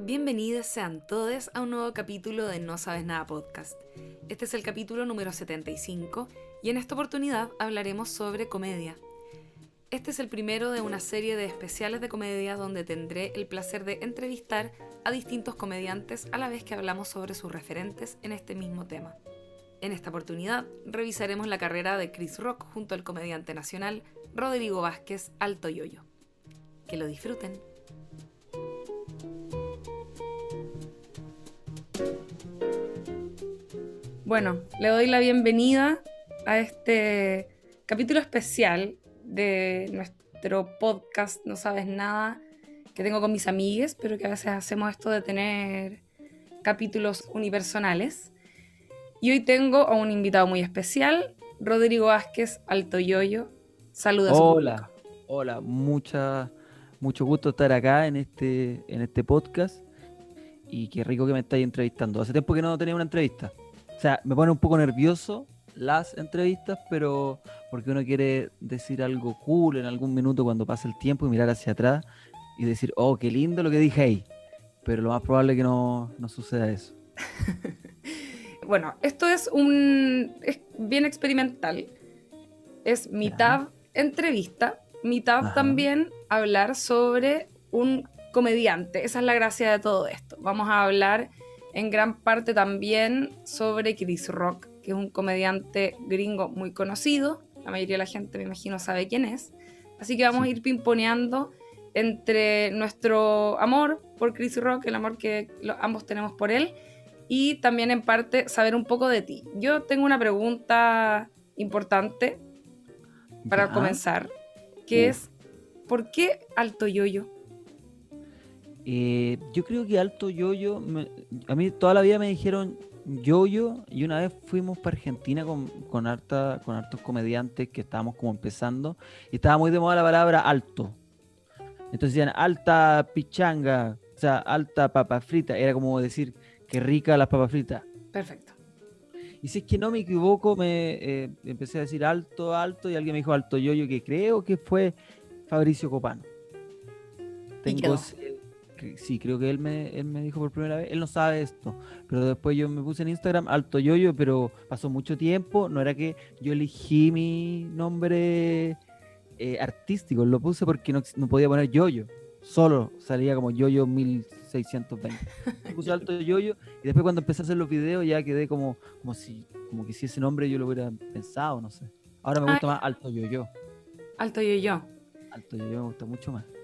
Bienvenidos sean todos a un nuevo capítulo de No Sabes Nada Podcast. Este es el capítulo número 75 y en esta oportunidad hablaremos sobre comedia. Este es el primero de una serie de especiales de comedia donde tendré el placer de entrevistar a distintos comediantes a la vez que hablamos sobre sus referentes en este mismo tema. En esta oportunidad revisaremos la carrera de Chris Rock junto al comediante nacional Rodrigo Vázquez Alto Yoyo. Que lo disfruten. Bueno, le doy la bienvenida a este capítulo especial de nuestro podcast No Sabes Nada que tengo con mis amigues, pero que a veces hacemos esto de tener capítulos unipersonales. Y hoy tengo a un invitado muy especial, Rodrigo Vázquez Alto Yoyo. Saludos. Hola, hola, mucha, mucho gusto estar acá en este, en este podcast y qué rico que me estáis entrevistando. Hace tiempo que no tenía una entrevista. O sea, me pone un poco nervioso las entrevistas, pero porque uno quiere decir algo cool en algún minuto cuando pasa el tiempo y mirar hacia atrás y decir, oh, qué lindo lo que dije ahí. Pero lo más probable es que no, no suceda eso. bueno, esto es un. es bien experimental. Es mitad entrevista, mitad también hablar sobre un comediante. Esa es la gracia de todo esto. Vamos a hablar en gran parte también sobre Chris Rock, que es un comediante gringo muy conocido. La mayoría de la gente, me imagino, sabe quién es. Así que vamos a ir pimponeando entre nuestro amor por Chris Rock, el amor que ambos tenemos por él, y también en parte saber un poco de ti. Yo tengo una pregunta importante para comenzar, que es, ¿por qué Alto Yoyo? Eh, yo creo que Alto Yoyo, a mí toda la vida me dijeron Yoyo y una vez fuimos para Argentina con, con, harta, con hartos comediantes que estábamos como empezando y estaba muy de moda la palabra alto. Entonces decían alta pichanga, o sea, alta papa frita, era como decir que rica las papas fritas. Perfecto. Y si es que no me equivoco, me eh, empecé a decir alto, alto y alguien me dijo alto yoyo que creo que fue Fabricio Copano. Tengo sí, creo que él me, dijo por primera vez, él no sabe esto, pero después yo me puse en Instagram alto yoyo, pero pasó mucho tiempo, no era que yo elegí mi nombre eh, artístico, lo puse porque no, podía poner yoyo, solo salía como yoyo 1620. puse alto yoyo y después cuando empecé a hacer los videos ya quedé como, como si como que si ese nombre yo lo hubiera pensado, no sé. Ahora me gusta más alto yoyo. Alto yoyo. Alto yoyo me gusta mucho más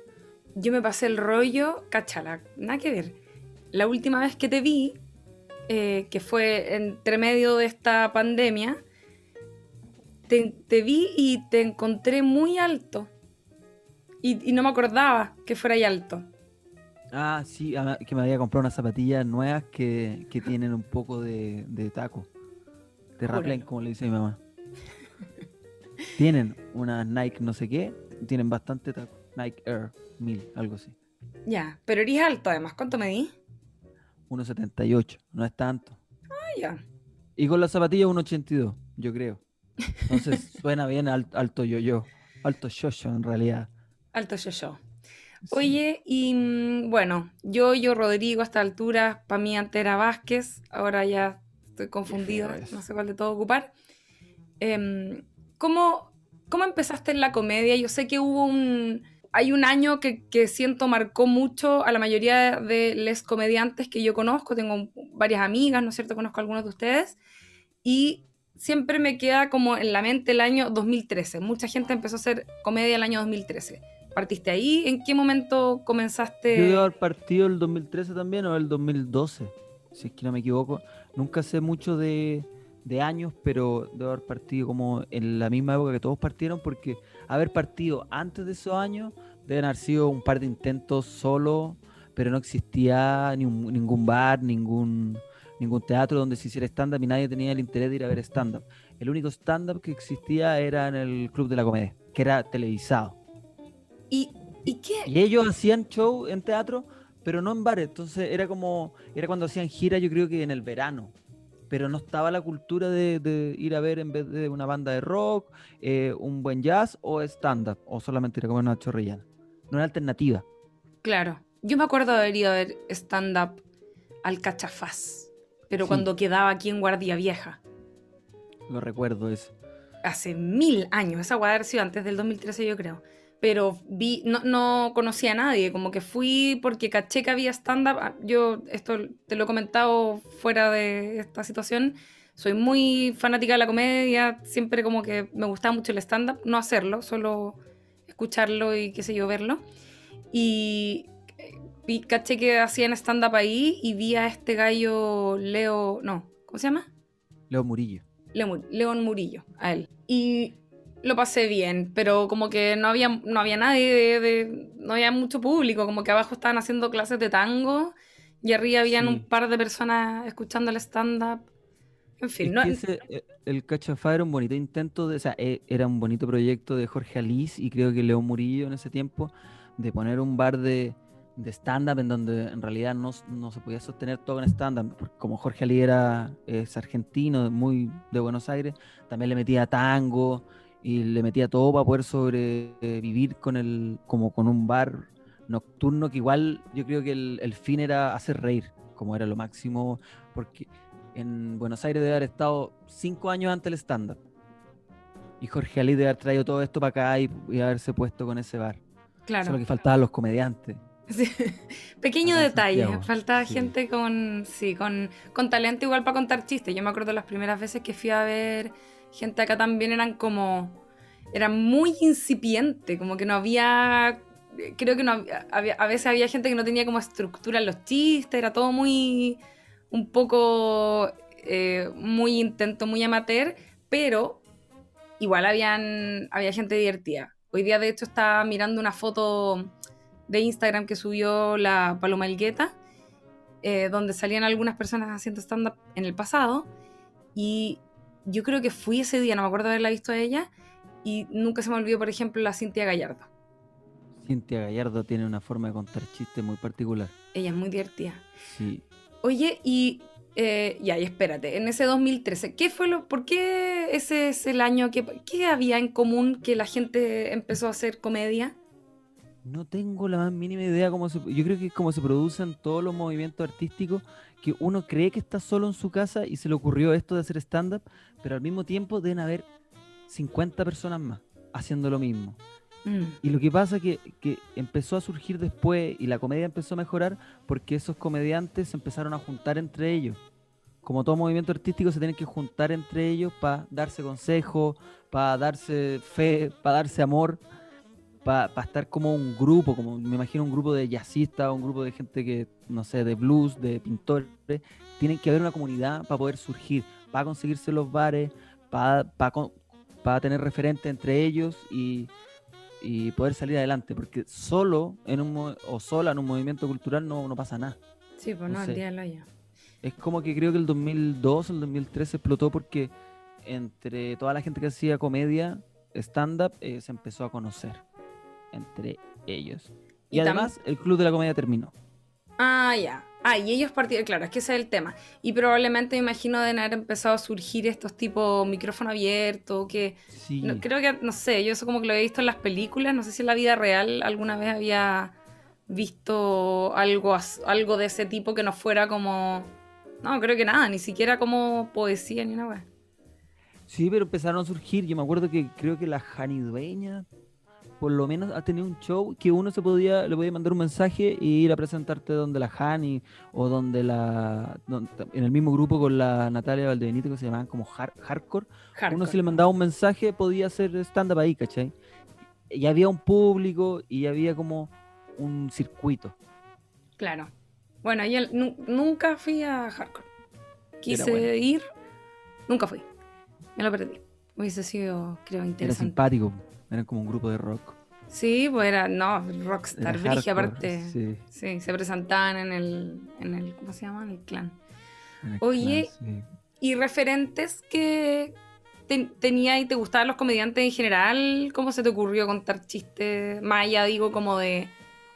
yo me pasé el rollo, cachala, nada que ver. La última vez que te vi, eh, que fue entre medio de esta pandemia, te, vi y te encontré muy alto. Y, no me acordaba que fuera ahí alto. Ah, sí, que me había comprado unas zapatillas nuevas que, tienen un poco de, taco. De rappel, como le dice mi mamá. tienen unas Nike no sé qué, tienen bastante taco. Nike Air 1000, algo así. Ya, pero eres alto además. ¿Cuánto medí? 1,78, no es tanto. Ah, ya. Y con la zapatilla 1,82, yo creo. Entonces suena bien alto yo-yo. Alto yo-yo en realidad. Alto yo-yo. Oye, y mm, bueno, yo, yo, Rodrigo, a esta altura, para mí antes era Vázquez, ahora ya estoy confundido, no sé cuál de todo ocupar. Em, ¿cómo, ¿Cómo empezaste en la comedia? Yo sé que hubo un, hay un año que, siento marcó mucho a la mayoría de los comediantes que yo conozco, tengo varias amigas, ¿no es cierto? Conozco a algunos de ustedes, y siempre me queda como en la mente el año 2013. Mucha gente empezó a hacer comedia el año 2013. ¿Partiste ahí? ¿En qué momento comenzaste? Yo debo haber partido el 2013 también o el 2012, si es que no me equivoco. Nunca sé mucho de, de años, pero debo haber partido como en la misma época que todos partieron, porque haber partido antes de esos años deben haber sido un par de intentos solo, pero no existía ningún bar, ningún, ningún teatro donde se hiciera stand-up y nadie tenía el interés de ir a ver stand-up. El único stand-up que existía era en el Club de la Comedia, que era televisado. ¿Y, ¿Y qué? Y ellos hacían show en teatro, pero no en bares. Entonces era como, era cuando hacían gira, yo creo que en el verano pero no estaba la cultura de, ir a ver en vez de una banda de rock, eh, un buen jazz o stand-up, o solamente ir a comer una chorrillana. No era alternativa. Claro. Yo me acuerdo de haber ido a ver stand-up al Cachafaz, pero Sí. cuando quedaba aquí en Guardia Vieja. Lo recuerdo eso. Hace mil años, esa sido antes del 2013 yo creo. Pero vi, no, no conocía a nadie, como que fui porque caché que había stand-up. Ah, Yo esto te lo he comentado fuera de esta situación. Soy muy fanática de la comedia, siempre como que me gustaba mucho el stand-up, no hacerlo, solo escucharlo y qué sé yo, verlo. Y vi, caché que hacían stand-up ahí y vi a este gallo Leo, no, ¿cómo se llama? Leo Murillo. León, León Murillo, a él. Y lo pasé bien, pero como que no había, no había nadie, de, de- no había mucho público, como que abajo estaban haciendo clases de tango y arriba habían Sí. un par de personas escuchando el stand-up. En fin, Es no, ese, eh, el Cachafá era un bonito intento, de, o sea, eh, era un bonito proyecto de Jorge Alís y creo que León Murillo en ese tiempo, de poner un bar de, de stand-up en donde en realidad no, no se podía sostener todo en stand-up, como Jorge Alís era, es argentino, muy de Buenos Aires, también le metía tango y le metía todo para poder sobrevivir con el, como con un bar nocturno que igual yo creo que el, el fin era hacer reír, como era lo máximo, porque en Buenos Aires debe haber estado cinco años antes del stand-up. Y Jorge Ali debe haber traído todo esto para acá y, y haberse puesto con ese bar. claro. Solo que faltaban los comediantes. Sí. Pequeño detalle, Santiago, faltaba sí. gente con, sí, con, con talento igual para contar chistes. Yo me acuerdo las primeras veces que fui a ver gente acá también eran como, era muy incipiente, como que no había, creo que no había, había- a veces había gente que no tenía como estructura en los chistes, era todo muy, un poco, eh, muy intento, muy amateur, pero igual habían, había gente divertida. Hoy día de hecho estaba mirando una foto de Instagram que subió la Paloma Elgueta, eh, donde salían algunas personas haciendo stand-up en el pasado. Y yo creo que fui ese día, no me acuerdo haberla visto a ella, y nunca se me olvidó, por ejemplo, la Cintia Gallardo. Cintia Gallardo tiene una forma de contar chistes muy particular. Ella es muy divertida. Sí. Oye, y eh, ya, y espérate, en ese 2013, ¿qué fue lo, por qué ese es el año que, qué había en común que la gente empezó a hacer comedia? No tengo la más mínima idea cómo se... Yo creo que es como se producen todos los movimientos artísticos, que uno cree que está solo en su casa y se le ocurrió esto de hacer stand-up, pero al mismo tiempo deben haber 50 personas más haciendo lo mismo. Mm, Y lo que pasa es que, que empezó a surgir después y la comedia empezó a mejorar porque esos comediantes se empezaron a juntar entre ellos. Como todo movimiento artístico se tienen que juntar entre ellos para darse consejo, para darse fe, para darse amor, para estar como un grupo, como me imagino un grupo de jazzistas, un grupo de gente que, no sé, de blues, de pintores. Tienen que haber una comunidad para poder surgir, para conseguirse los bares, para, para tener referentes entre ellos y, y poder salir adelante, porque solo en un o sola en un movimiento cultural no, no pasa nada. sí, pues No no, sé. hoyo. Es como que creo que el 2002 o el 2013 explotó porque entre toda la gente que hacía comedia, stand-up, eh, se empezó a conocer entre ellos. Y, además el Club de la Comedia terminó. Ah, ya. Ah, y ellos partieron, claro, es que ese es el tema. Y probablemente me imagino de haber empezado a surgir estos tipos micrófono abierto, que Sí, no- creo que, no sé, yo eso como que lo he visto en las películas, no sé si en la vida real alguna vez había visto algo, algo de ese tipo que no fuera como... No, creo que nada, ni siquiera como poesía ni nada. sí, pero empezaron a surgir. Yo me acuerdo que creo que la Jani Dueña, por lo menos ha tenido un show que uno se podía, le podía mandar un mensaje y ir a presentarte donde la Jani o donde la, don- en el mismo grupo con la Natalia Valdebenito que se llamaban como har- Hardcore. Uno si le mandaba un mensaje podía hacer stand-up ahí, ¿cachai? Y había un público y había como un circuito. Claro. Bueno, yo nunca fui a Hardcore. Quise bueno. ir, nunca fui. Me lo perdí. Hubiese sido, creo, Era interesante. simpático, eran como un grupo de rock. Sí, pues era, no, Era Rockstar, hardcore, aparte. Sí. Sí, se presentaban en el, en el, ¿cómo se llama? En el clan. en el Oye, clan, sí. ¿Y referentes que ten- tenía y te gustaban los comediantes en general? ¿Cómo se te ocurrió contar chistes? Más allá, digo, como de,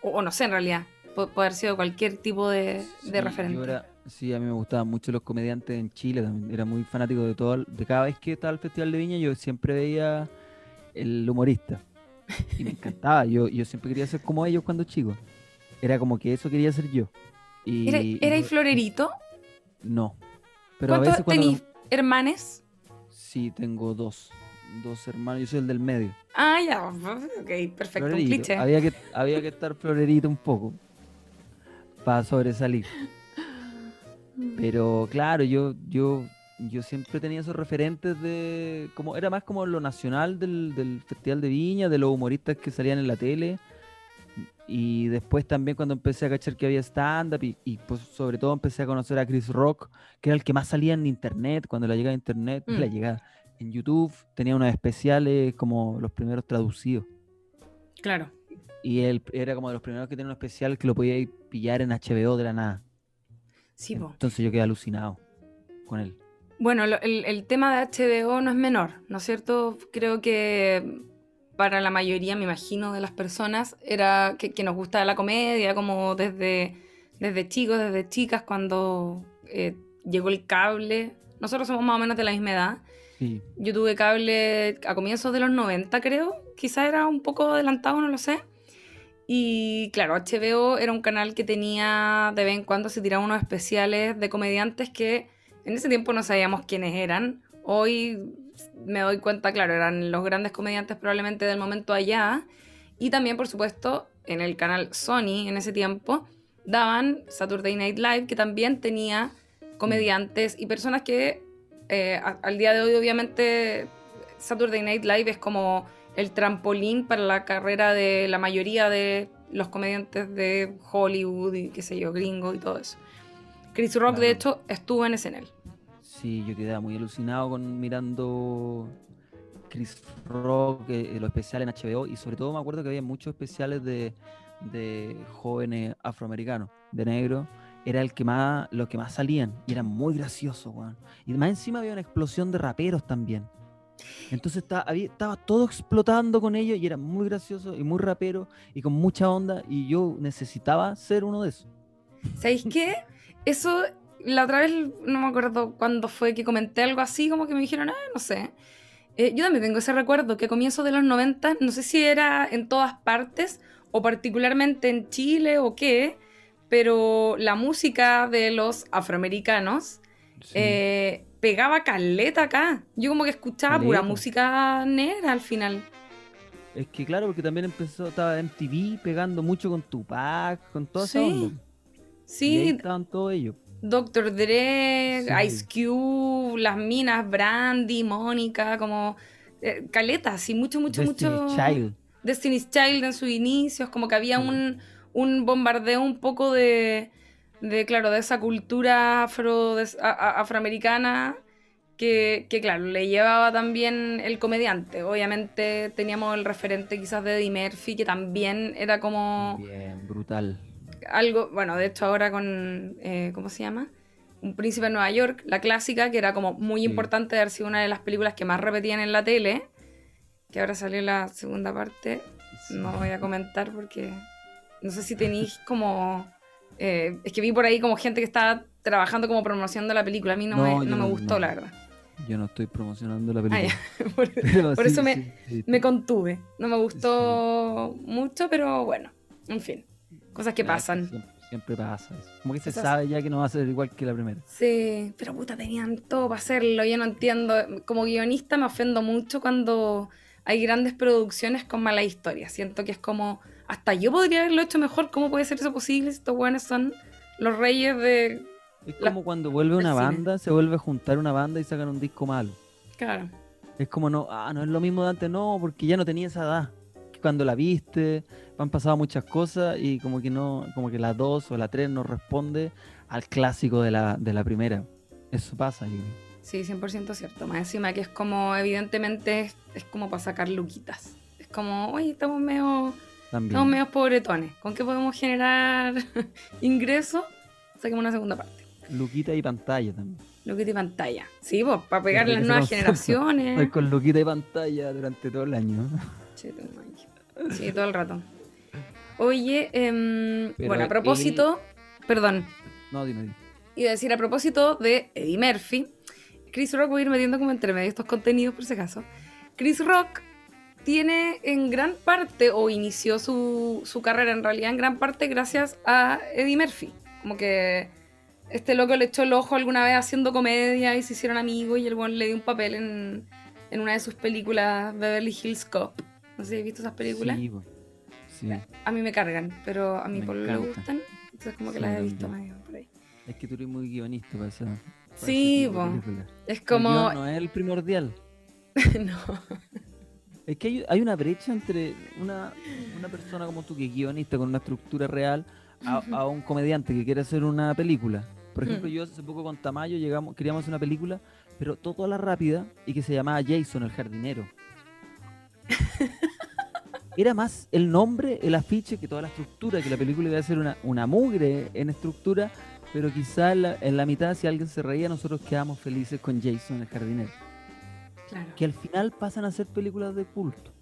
o, o no sé, en realidad, pu- puede haber sido cualquier tipo de, Sí, de referente. era- sí, a mí me gustaban mucho los comediantes en Chile también. Era muy fanático de todo. De cada vez que estaba el Festival de Viña, yo siempre veía el humorista. Y me encantaba. Yo, yo siempre quería ser como ellos cuando chico. era como que eso quería ser yo. Y, ¿Era, y ¿Erais no- florerito? No. Pero a ¿Cuántos veces cuando... tenéis hermanes? Sí, tengo dos. Dos hermanos. Yo soy el del medio. Ah, ya. Ok, perfecto. Un cliché. Había que, había que estar florerito un poco. Para sobresalir. Pero claro, yo, yo, yo siempre tenía esos referentes de. como Era más como lo nacional del, del Festival de Viña, de los humoristas que salían en la tele. Y después también cuando empecé a cachar que había stand-up y, y, pues sobre todo empecé a conocer a Chris Rock, que era el que más salía en internet, cuando la llegada a internet, Mm. la llegada en YouTube, tenía unos especiales como los primeros traducidos. Claro. Y él era como de los primeros que tenía un especial que lo podía pillar en HBO de la nada. Sí, po. Entonces yo quedé alucinado con él. Bueno, lo- el, el tema de HBO no es menor, ¿no es cierto? Creo que para la mayoría, me imagino, de las personas, era que, que nos gusta la comedia, como desde, desde chicos, desde chicas, cuando eh, llegó el cable. Nosotros somos más o menos de la misma edad. Sí, Yo tuve cable a comienzos de los 90, creo. Quizá era un poco adelantado, no lo sé. Y claro, HBO era un canal que tenía de vez en cuando se tiraban unos especiales de comediantes que en ese tiempo no sabíamos quiénes eran. Hoy me doy cuenta, claro, eran los grandes comediantes probablemente del momento allá. Y también, por supuesto, en el canal Sony en ese tiempo daban Saturday Night Live, que también tenía comediantes y personas que eh, a- al día de hoy, obviamente, Saturday Night Live es como el trampolín para la carrera de la mayoría de los comediantes de Hollywood y qué sé yo, gringo y todo eso. Chris Rock, de Claro. hecho, estuvo en SNL. Sí, yo quedé muy alucinado con mirando Chris Rock, eh, los especiales en HBO, y sobre todo me acuerdo que había muchos especiales de, de jóvenes afroamericanos, de negro. Era el que más, los que más salían, y eran muy graciosos, weón. Y más encima había una explosión de raperos también. Entonces estaba, estaba todo explotando con ellos y era muy gracioso y muy rapero y con mucha onda y yo necesitaba ser uno de esos. ¿Sabéis qué? Eso, la otra vez, no me acuerdo cuándo fue que comenté algo así, como que me dijeron, ah, no sé. Eh, yo también tengo ese recuerdo que a comienzos de los 90, no sé si era en todas partes o particularmente en Chile o qué, pero la música de los afroamericanos eh, pegaba caleta acá. Yo como que escuchaba pura música negra al final. Es que claro, porque también empezó, estaba MTV pegando mucho con Tupac, con esa Sí. Y ahí Sí, estaban todos ellos. Dr. Dre, Sí. Ice Cube, las minas, Brandy, Mónica, como eh, caletas y mucho, mucho, Destiny's mucho. Child. Destiny's Child en sus inicios, como que había un, un bombardeo un poco de, de, claro, de esa cultura afro, a- a- afroamericana que, que, claro, le llevaba también el comediante. Obviamente teníamos el referente quizás de Eddie Murphy, que también era como Bien, brutal. Algo, bueno, de hecho ahora con, eh, ¿cómo se llama? Un príncipe de Nueva York, la clásica, que era como muy Sí. importante de haber sido una de las películas que más repetían en la tele, que ahora salió la segunda parte, no voy a comentar porque no sé si tenéis como... eh, es que vi por ahí como gente que estaba trabajando como promocionando la película, a mí no, No, me, no gustó, no. la verdad. Yo no estoy promocionando la Ah, película. por, Pero por sí, eso me, sí, sí. me contuve, no me gustó mucho, pero bueno, en fin, cosas que Ah, es pasan. Siempre, siempre pasa eso. Como que se sabe ya que no va a ser igual que la primera. Sí, pero puta, tenían todo para hacerlo. Yo no entiendo. Como guionista me ofendo mucho cuando hay grandes producciones con mala historia. Siento que es como, hasta yo podría haberlo hecho mejor. ¿Cómo puede ser eso posible si estos buenos son los reyes de... Es como cuando vuelve una cine. banda, se vuelve a juntar una banda y sacan un disco malo. Claro. Es como no, ah, no es lo mismo de antes, no, porque ya no tenía esa edad. Cuando la viste, han pasado muchas cosas y como que no, como que la 2 o la 3 no responde al clásico de la, de la primera. Eso pasa, creo. Sí, 100% cierto. Más encima que es como, evidentemente, es, es como para sacar luquitas. Es como, oye, estamos medio, También. estamos medio pobretones. ¿Con qué podemos generar ingresos? Saquemos una segunda parte. Luquita y pantalla también. Luquita y pantalla. Sí, pues, para pegar las nuevas generaciones. Estoy con Luquita y pantalla durante todo el año. Che, tu madre. Sí, todo el rato. Oye, Pero bueno, a propósito, perdón, No, dime, dime. iba a decir a propósito de Eddie Murphy, Chris Rock, voy a ir metiendo como entre medio estos contenidos por si acaso. Chris Rock tiene en gran parte, o inició su, su carrera en realidad en gran parte gracias a Eddie Murphy. Como que este loco le echó el ojo alguna vez haciendo comedia y se hicieron amigos y el buen le dio un papel en, en una de sus películas, Beverly Hills Cop. No sé si has visto esas películas. Sí, po. Sí. A mí me cargan, pero a mí Me por lo le gustan. Entonces como que Sí, las he visto medio por ahí. Es que tú eres muy guionista para para Sí. Es El como... guion no es el primordial. no. Es que hay, hay una brecha entre una, una persona como tú que es guionista con una estructura real a, a un comediante que quiere hacer una película. Por ejemplo, Mm. yo hace poco con Tamayo llegamos, queríamos hacer una película, pero todo a la rápida y que se llamaba Jason el jardinero. Era más el nombre, el afiche, que toda la estructura, que la película iba a ser una, una mugre en estructura, pero quizá en la, en la mitad, si alguien se reía, nosotros quedamos felices con Jason el jardinero. Claro. Que al final pasan a ser películas de culto.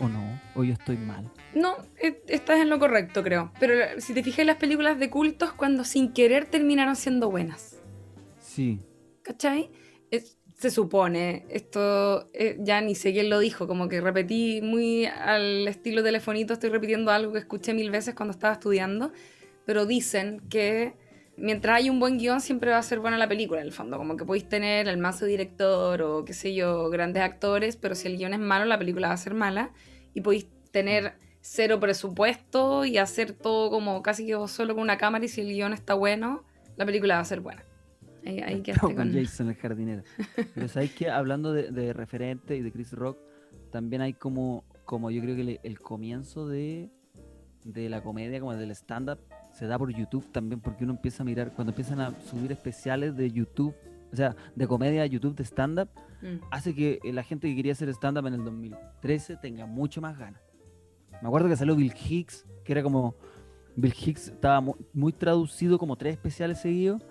¿O no? ¿O yo estoy mal? No, eh, estás en lo correcto, creo. Pero eh, si te fijas, las películas de cultos cuando sin querer terminaron siendo buenas. Sí. ¿Cachai? Es- se supone, esto eh, ya ni sé quién lo dijo, como que repetí muy al estilo telefonito, estoy repitiendo algo que escuché mil veces cuando estaba estudiando, pero dicen que mientras hay un buen guion siempre va a ser buena la película, en el fondo, como que podéis tener el mazo director o qué sé yo, grandes actores, pero si el guion es malo, la película va a ser mala, y podéis tener cero presupuesto y hacer todo como casi que vos solo con una cámara y si el guion está bueno, la película va a ser buena. Ahí, ahí quedaste con con... Jason el jardinero. Pero sabéis que hablando de, de referente y de Chris Rock, también hay como, como yo creo que le- el comienzo de, de la comedia, como del stand-up, se da por YouTube también, porque uno empieza a mirar, cuando empiezan a subir especiales de YouTube, o sea, de comedia a YouTube de stand-up, Mm. hace que la gente que quería hacer stand-up en el 2013 tenga mucho más ganas. Me acuerdo que salió Bill Hicks, que era como. Bill Hicks estaba mu- muy, traducido como tres especiales seguidos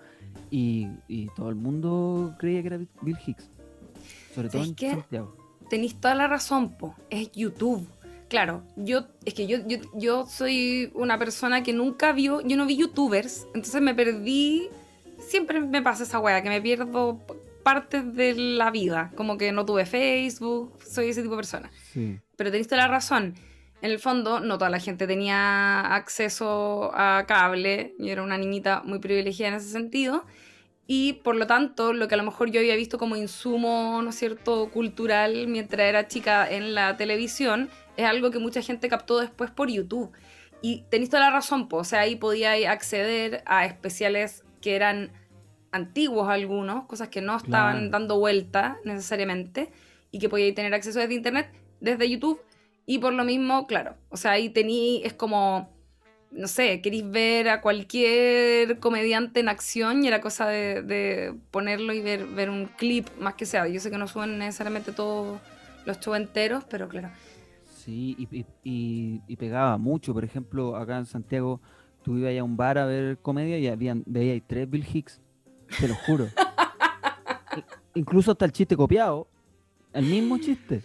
y, y todo el mundo creía que era Bill- Hicks. Sobre todo ¿Sabes en qué? Santiago. Tenéis toda la razón, po. Es YouTube. Claro, yo, es que yo, yo, yo soy una persona que nunca vio, yo no vi youtubers, entonces me perdí, siempre me pasa esa wea, que me pierdo partes de la vida, como que no tuve Facebook, soy ese tipo de persona. Sí. Pero tenéis toda la razón. En el fondo, no toda la gente tenía acceso a cable. Yo era una niñita muy privilegiada en ese sentido. Y por lo tanto, lo que a lo mejor yo había visto como insumo, ¿no es cierto?, cultural mientras era chica en la televisión, es algo que mucha gente captó después por YouTube. Y tenéis toda la razón, po. o sea, ahí podía acceder a especiales que eran antiguos algunos, cosas que no estaban Claro. dando vuelta necesariamente, y que podíais tener acceso desde internet, desde YouTube, y por lo mismo, claro, o sea, ahí tení, es como, no sé, queréis ver a cualquier comediante en acción y era cosa de, de ponerlo y ver, ver un clip más que sea. Yo sé que no suben necesariamente todos los shows enteros, pero claro. Sí, y, y- y- y pegaba mucho. Por ejemplo, acá en Santiago, tú ibas a un bar a ver comedia y habían, veías tres Bill Hicks. Te lo juro. Incluso hasta el chiste copiado. El mismo chiste.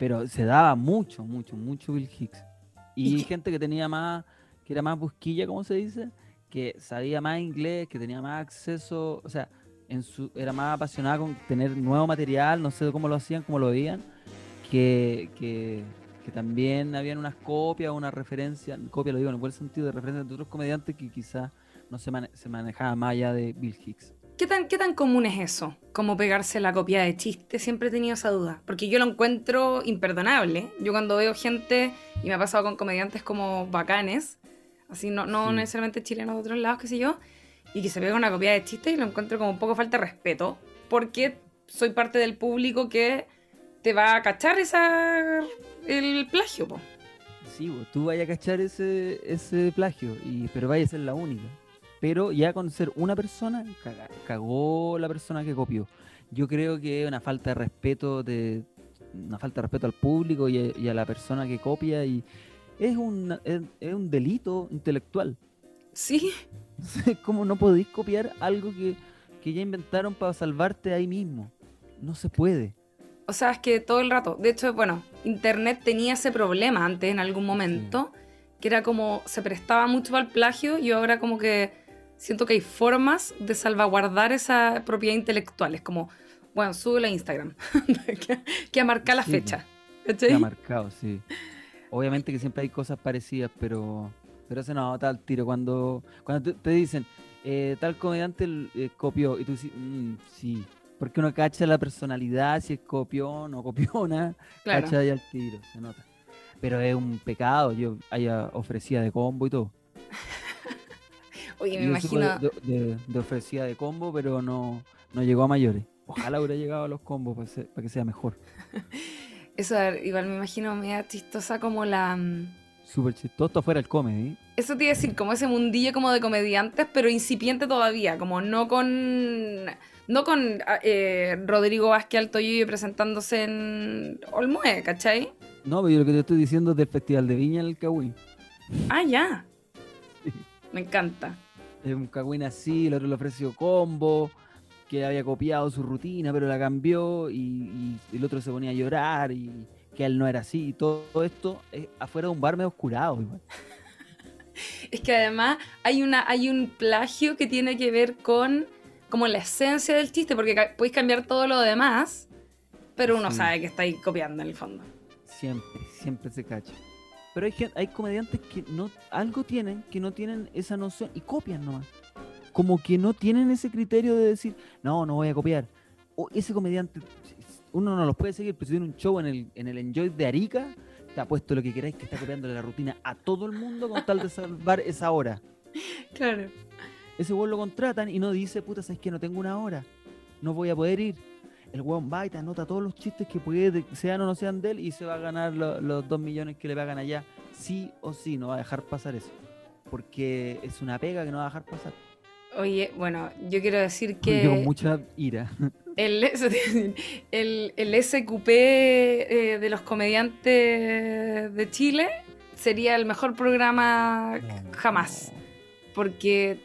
Pero se daba mucho, mucho, mucho Bill Hicks. Y ¿Y hay qué- gente que tenía más, que era más busquilla, ¿cómo se dice? Que sabía más inglés, que tenía más acceso, o sea, en su, era más apasionada con tener nuevo material, no sé cómo lo hacían, cómo lo veían, que, que, que también habían unas copias, una referencia, copia lo digo en el buen sentido, de referencias de otros comediantes que quizás no se, mane- se manejaban más allá de Bill Hicks. ¿Qué tan, ¿Qué tan común es eso? Como pegarse la copia de chiste. Siempre he tenido esa duda. Porque yo lo encuentro imperdonable. Yo cuando veo gente, y me ha pasado con comediantes como bacanes, así no, no Sí. necesariamente chilenos de otros lados, qué sé yo, y que se pega una copia de chiste y lo encuentro como un poco falta de respeto. Porque soy parte del público que te va a cachar esa, el plagio, po. Sí, vos, tú vayas a cachar ese, ese plagio, y, pero vaya a ser la única. Pero ya con ser una persona, cagó la persona que copió. Yo creo que es una falta de respeto de una falta de respeto al público y a, y a la persona que copia y es un, es, es un delito intelectual. Sí, ¿Cómo no podéis copiar algo que, que ya inventaron para salvarte ahí mismo? No se puede. O sea, es que todo el rato. De hecho, bueno, Internet tenía ese problema antes en algún momento, que era como se prestaba mucho al plagio y ahora como que siento que hay formas de salvaguardar esa propiedad intelectual. Es como, bueno, súbelo a Instagram, que, que la Sí, fecha. ¿Cachai? ha marcado, sí. Obviamente que siempre hay cosas parecidas, pero, pero se nota al tiro. Cuando, cuando te, dicen, eh, tal comediante eh, copió, y tú dices, mm, sí, porque uno cacha la personalidad, si es copión o copiona, cacha ahí al tiro, se nota. Pero es un pecado, yo haya ofrecida de combo y todo. Oye, me imagino. De, ofrecida de combo, pero no, no llegó a mayores. Ojalá hubiera llegado a los combos para, que sea mejor. Eso, igual me imagino media chistosa como la. Mm, Súper chistoso, fuera el comedy. Eso te iba a decir, como ese mundillo como de comediantes, pero incipiente todavía, como no con. No con ah, eh, Rodrigo Vázquez Altoyo presentándose en Olmue, ¿cachai? No, pero yo lo que te estoy diciendo es del Festival de Viña el Cagüín. Ah, ya. Me encanta. Es un Cagüín así, el otro le ofreció combo, que había copiado su rutina, pero la cambió y, el otro se ponía a llorar y que él no era así. Y todo, esto es afuera de un bar medio oscurado. Igual. es que además hay, una, hay un plagio que tiene que ver con como la esencia del chiste, porque podéis cambiar todo lo demás, pero uno sabe que estáis copiando en el fondo. Siempre, siempre se cacha. Pero hay, hay comediantes que no algo tienen, que no tienen esa noción y copian nomás como que no tienen ese criterio de decir, no, no voy a copiar. O ese comediante, uno no los puede seguir, pero si tiene un show en el, en el Enjoy de Arica, te ha puesto lo que queráis, que está copiándole la rutina a todo el mundo con tal de salvar esa hora. Claro. Ese weón lo contratan y no dice, puta, sabes que no tengo una hora, no voy a poder ir. El weón va y te anota todos los chistes que puede, sean o no sean de él, y se va a ganar los dos millones que le pagan allá. Sí o sí, no va a dejar pasar eso. Porque es una pega que no va a dejar pasar. Oye, bueno, yo quiero decir que. Con mucha ira. El, el, SQP eh, de los comediantes de Chile sería el mejor programa jamás. Porque,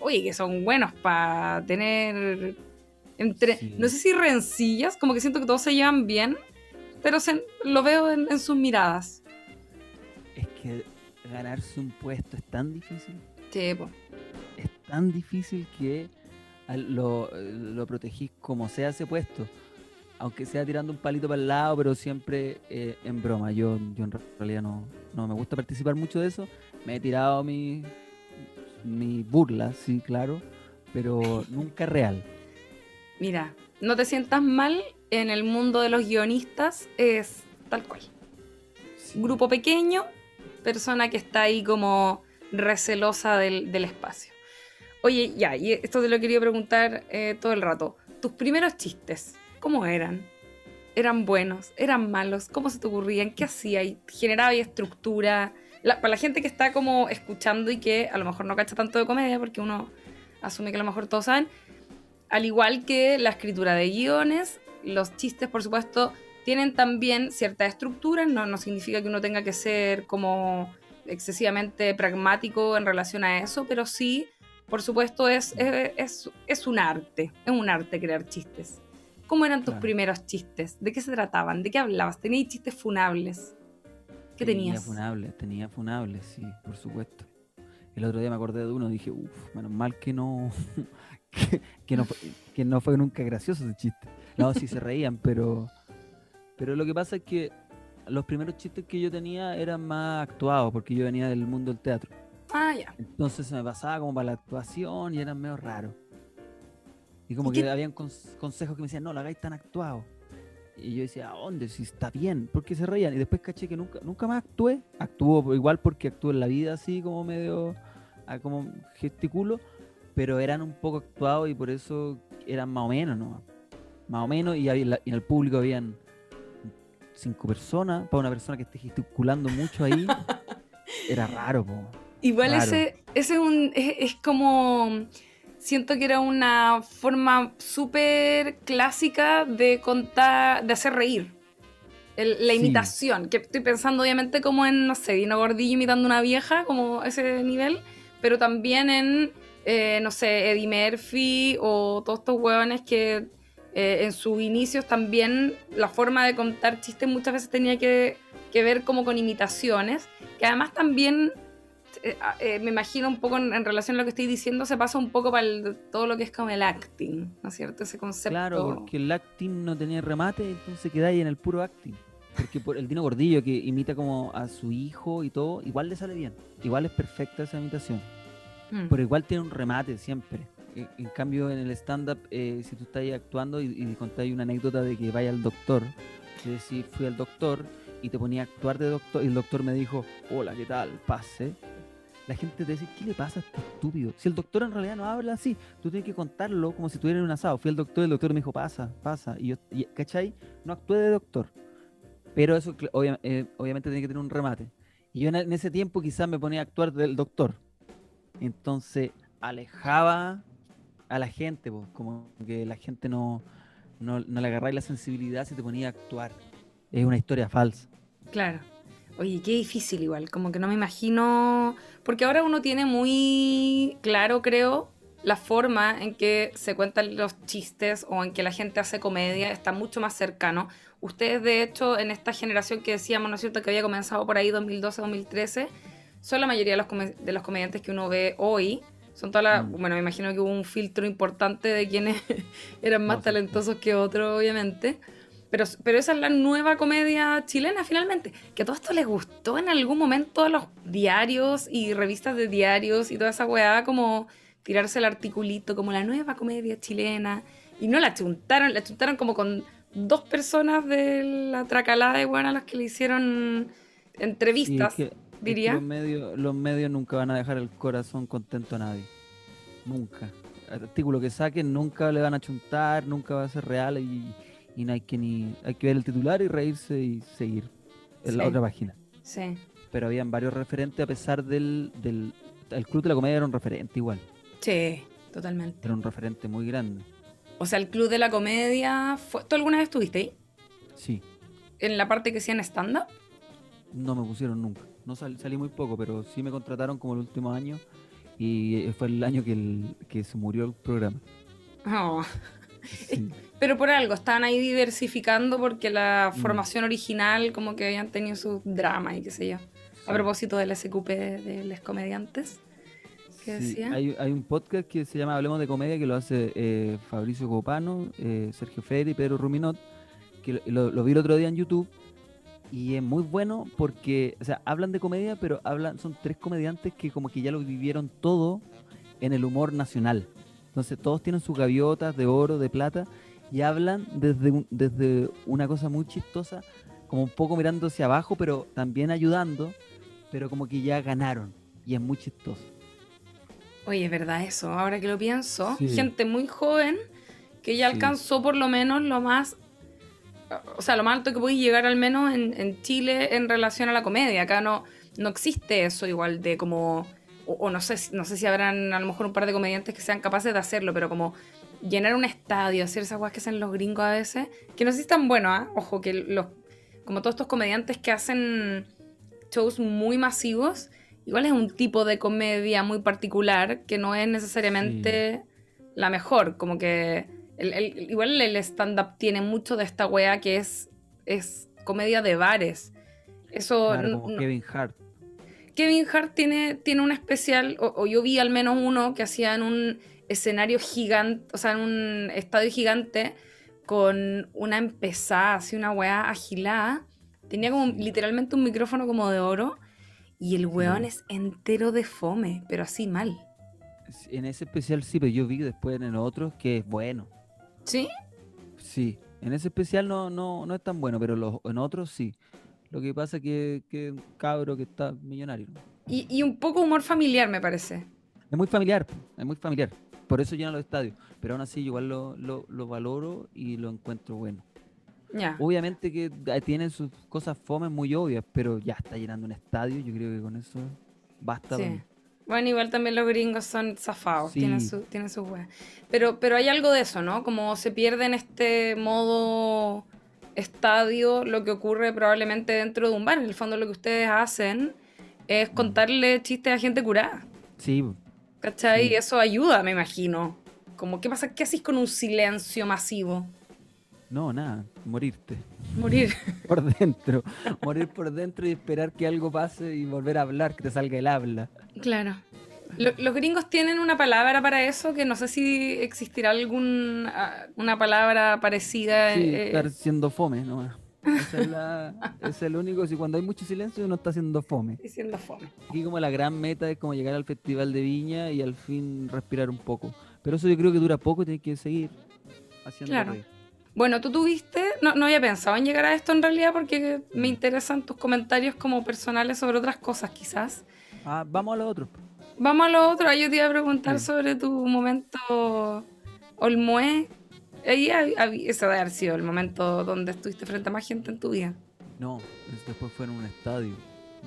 oye, que son buenos para tener. Entre No sé si rencillas, como que siento que todos se llevan bien, pero lo veo en, sus miradas. Es que ganarse un puesto es tan difícil. Sí, pues es tan difícil que lo, lo protegís como sea ese puesto. Aunque sea tirando un palito para el lado, pero siempre eh, en broma. Yo, yo en realidad no, no me gusta participar mucho de eso. Me he tirado mi, mi burla, sí, claro, pero nunca real. Mira, no te sientas mal en el mundo de los guionistas, es tal cual. Grupo pequeño, persona que está ahí como recelosa del, del espacio. Oye, ya, y esto te lo quería preguntar eh, todo el rato. Tus primeros chistes, ¿cómo eran? ¿Eran buenos? ¿Eran malos? ¿Cómo se te ocurrían? ¿Qué hacía? ¿Generaba estructura? para la gente que está como escuchando y que a lo mejor no cacha tanto de comedia, porque uno asume que a lo mejor todos saben, al igual que la escritura de guiones, los chistes, por supuesto, tienen también cierta estructura, no, no significa que uno tenga que ser como excesivamente pragmático en relación a eso, pero sí por supuesto, es, es, es, un arte, es un arte crear chistes. ¿Cómo eran tus primeros chistes? ¿De qué se trataban? ¿De qué hablabas? ¿Tenías chistes funables? ¿Qué tenía tenías? Funables, tenía funables, sí, por supuesto. El otro día me acordé de uno y dije, uff, menos mal que no, que, no, que no fue nunca gracioso ese chiste. No, sí se reían, pero, pero lo que pasa es que los primeros chistes que yo tenía eran más actuados, porque yo venía del mundo del teatro. Ah, ya. Entonces se me pasaba como para la actuación y eran medio raros. Y como que habían consejos que me decían, no, la hagáis tan actuado. Y yo decía, ¿a dónde? Si está bien, porque se reían. Y después caché que nunca, nunca más actué. Actúo igual porque actúo en la vida así como medio, ah, como gesticulo, pero eran un poco actuados y por eso eran más o menos, ¿no? Más o menos, y, en el público habían cinco personas, para una persona que esté gesticulando mucho ahí, era raro, po. Igual ese, ese es, un, es, como, siento que era una forma súper clásica de contar, de hacer reír. la imitación, que estoy pensando obviamente como en, no sé, Dino Gordillo imitando una vieja, como ese nivel, pero también en, eh, no sé, Eddie Murphy o todos estos hueones que eh, en sus inicios también la forma de contar chistes muchas veces tenía que, que ver como con imitaciones, que además también eh, ah, eh, me imagino un poco en, relación a lo que estoy diciendo, se pasa un poco para todo lo que es como el acting, ¿no es cierto? Ese concepto. Claro, porque el acting no tenía remate, entonces quedáis en el puro acting. porque por el Dino Gordillo que imita como a su hijo y todo, igual le sale bien. Igual es perfecta esa imitación. Mm. Pero igual tiene un remate siempre. En, cambio, en el stand-up, eh, si tú estás actuando y, y contáis una anécdota de que vaya al doctor, que decís, fui al doctor y te ponía a actuar de doctor y el doctor me dijo, hola, ¿qué tal? Pase. La gente te dice, ¿qué le pasa a este estúpido? Si el doctor en realidad no habla así, tú tienes que contarlo como si estuviera en un asado. Fui al doctor y el doctor me dijo, pasa, pasa. Y yo, y- ¿cachai? No actué de doctor. Pero eso eh, obviamente tiene que tener un remate. Y yo en, en ese tiempo quizás me ponía a actuar del doctor. Entonces alejaba a la gente, po, como que la gente no, no, no le agarráis la sensibilidad si te ponía a actuar. Es una historia falsa. Claro. Oye, qué difícil igual, como que no me imagino, porque ahora uno tiene muy claro, creo, la forma en que se cuentan los chistes o en que la gente hace comedia, está mucho más cercano. Ustedes, de hecho, en esta generación que decíamos, ¿no es cierto?, que había comenzado por ahí 2012-2013, son la mayoría de los, come- de los comediantes que uno ve hoy. Son todas las, Mm. bueno, me imagino que hubo un filtro importante de quienes eran más No, sí. talentosos que otros, obviamente. Pero, pero esa es la nueva comedia chilena, finalmente. Que a todo esto les gustó en algún momento a los diarios y revistas de diarios y toda esa weá, como tirarse el articulito, como la nueva comedia chilena. Y no la chuntaron, la chuntaron como con dos personas de la tracalada de weón a las que le hicieron entrevistas, Sí, es que- es que diría. los, medios, los medios nunca van a dejar el corazón contento a nadie. Nunca. Artículo que saquen nunca le van a chuntar, nunca va a ser real y, y no hay que ni hay que ver el titular y reírse y seguir en la otra página. Sí. Pero habían varios referentes a pesar del, del el club de la comedia era un referente igual, Sí, totalmente. era un referente muy grande. O sea, el Club de la Comedia, fue... ¿tú alguna vez estuviste ahí? Sí, En la parte que hacían stand-up. no me pusieron nunca. No sal- salí muy poco, pero sí me contrataron como el último año y eh, fue el año que, el- que se murió el programa. Oh. Sí. Pero por algo, estaban ahí diversificando porque la Mm. formación original como que habían tenido su drama y qué sé yo. A propósito del SQP de los comediantes. ¿Qué Sí, decía? Hay, hay un podcast que se llama Hablemos de Comedia que lo hace eh, Fabricio Copano, eh, Sergio Federi y Pedro Ruminot, que lo, lo- lo vi el otro día en YouTube y es muy bueno porque, o sea, hablan de comedia, pero hablan, son tres comediantes que como que ya lo vivieron todo en el humor nacional. Entonces todos tienen sus gaviotas de oro, de plata y hablan desde, un- desde una cosa muy chistosa, como un poco mirando hacia abajo, pero también ayudando, pero como que ya ganaron y es muy chistoso. Oye, es verdad eso. Ahora que lo pienso, Sí. gente muy joven que ya Sí. alcanzó por lo menos lo más... O sea, lo más alto que podéis llegar al menos en, en Chile en relación a la comedia. Acá no, no existe eso igual de como... O, o no, sé, si- no sé si habrán a lo mejor un par de comediantes que sean capaces de hacerlo, pero como llenar un estadio, hacer esas cosas que hacen los gringos a veces, que no sé si están buenos, ¿ah? Ojo, que los... Como todos estos comediantes que hacen shows muy masivos, igual es un tipo de comedia muy particular que no es necesariamente la mejor. Como que el- el- igual el stand-up tiene mucho de esta wea que es, es comedia de bares. Eso Claro, como no- Kevin Hart. Kevin Hart tiene, tiene un especial, o, o yo vi al menos uno que hacía en un escenario gigante, o sea, en un estadio gigante, con una empezada, así una weá agilada. Tenía como literalmente un micrófono como de oro. Y el weón Sí. es entero de fome, pero así mal. En ese especial sí, pero yo vi después en otros que es bueno. ¿Sí? Sí, en ese especial no, no, no es tan bueno, pero los, en otros sí. Lo que pasa es que, que un cabro que está millonario. Y, y un poco humor familiar, me parece. Es muy familiar, es muy familiar. Por eso llena los estadios. Pero aún así, igual lo, lo, lo valoro y lo encuentro bueno. Ya. Obviamente que tienen sus cosas fomes muy obvias, pero ya está llenando un estadio. Yo creo que con eso basta. Sí. Bueno, igual también los gringos son zafados, Sí. tienen su, tienen sus weas. Pero, pero hay algo de eso, ¿no? Como se pierde en este modo estadio lo que ocurre probablemente dentro de un bar. En el fondo lo que ustedes hacen es contarle chistes a gente curada. Sí. ¿Cachai? Sí. Y eso ayuda, me imagino. Como, ¿qué pasa? ¿Qué haces con un silencio masivo? No, nada, morirte. Morir. por dentro. Morir por dentro y esperar que algo pase y volver a hablar, que te salga el habla. Claro. Lo- los gringos tienen una palabra para eso que no sé si existirá alguna palabra parecida. Sí, eh, estar siendo fome, ¿no? Esa es, la, es el único, si cuando hay mucho silencio uno está haciendo fome. Diciendo fome. Aquí como la gran meta es como llegar al Festival de Viña y al fin respirar un poco. Pero eso yo creo que dura poco y tienes que seguir haciendo Claro. reír. Bueno, tú tuviste, no, no había pensado en llegar a esto en realidad porque me interesan tus comentarios como personales sobre otras cosas quizás. Ah, vamos a lo otro. Vamos a lo otro, yo te iba a preguntar Sí. sobre tu momento Olmué. Ahí ese debe haber sido el momento donde estuviste frente a más gente en tu vida. No, es- después fue en un estadio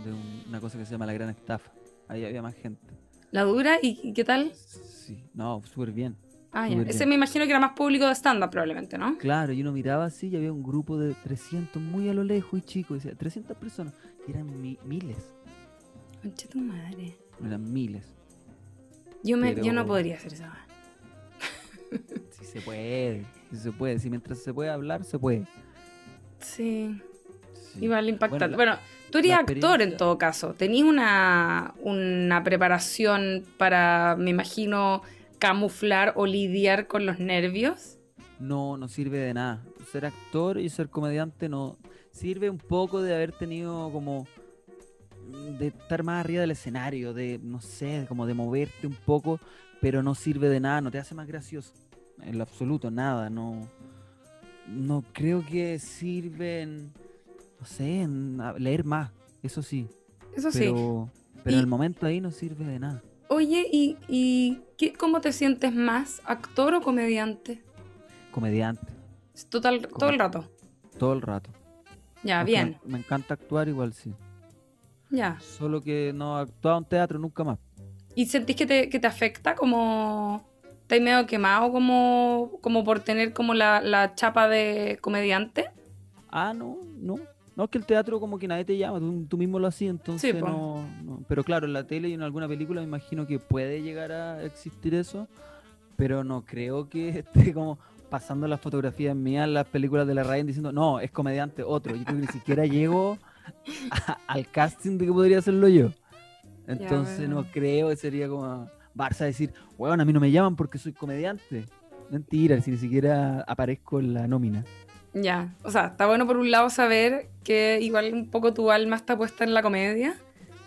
de un- una cosa que se llama La Gran Estafa. Ahí había más gente. ¿La dura? ¿Y, y qué tal? Sí, no, súper bien. Ah, ya. Súper Ese me imagino que era más público de stand-up probablemente, ¿no? Claro, y uno miraba así y había un grupo de 300 muy a lo lejos y chico, decía 300 personas. Y eran mi- miles, Concha tu madre. eran miles. Yo, me, yo no podría hacer esa. Si se puede, si se puede. Si mientras se puede hablar, se puede. Sí. Sí. Igual impactante. la- Bueno, tú eres actor en todo caso. ¿Tenías una, una preparación para, me imagino, camuflar o lidiar con los nervios? No, no sirve de nada. Ser actor y ser comediante no sirve un poco de haber tenido como mm, de estar más arriba del escenario, de no sé, como de moverte un poco, pero no sirve de nada, no te hace más gracioso. En lo absoluto, nada, no no creo que sirve en no sé, en leer más, eso sí, Eso sí. pero pero Y- en el momento ahí no sirve de nada. Oye, ¿y, y qué, cómo te sientes más, actor o comediante? Comediante, Total, todo el rato. todo el rato. Ya, bien. Me, me encanta actuar igual, sí. Ya. Solo que no he actuado en teatro nunca más. ¿Y sentís que te, que te afecta como... ¿Estás medio quemado como, como por tener como la, la chapa de comediante? Ah, no, no. No, es que el teatro como que nadie te llama, tú, tú mismo lo hacías, entonces Sí, no, no. Pero claro, en la tele y en alguna película me imagino que puede llegar a existir eso, pero no creo que esté como pasando las fotografías mías en las películas de la Ryan diciendo, no, es comediante otro. Yo creo que ni siquiera llego a- al casting de que podría hacerlo yo. Entonces no bueno. creo que sería como Barça decir, bueno, a mí no me llaman porque soy comediante. Mentira, si ni siquiera aparezco en la nómina. Ya, o sea, está bueno por un lado saber que igual un poco tu alma está puesta en la comedia,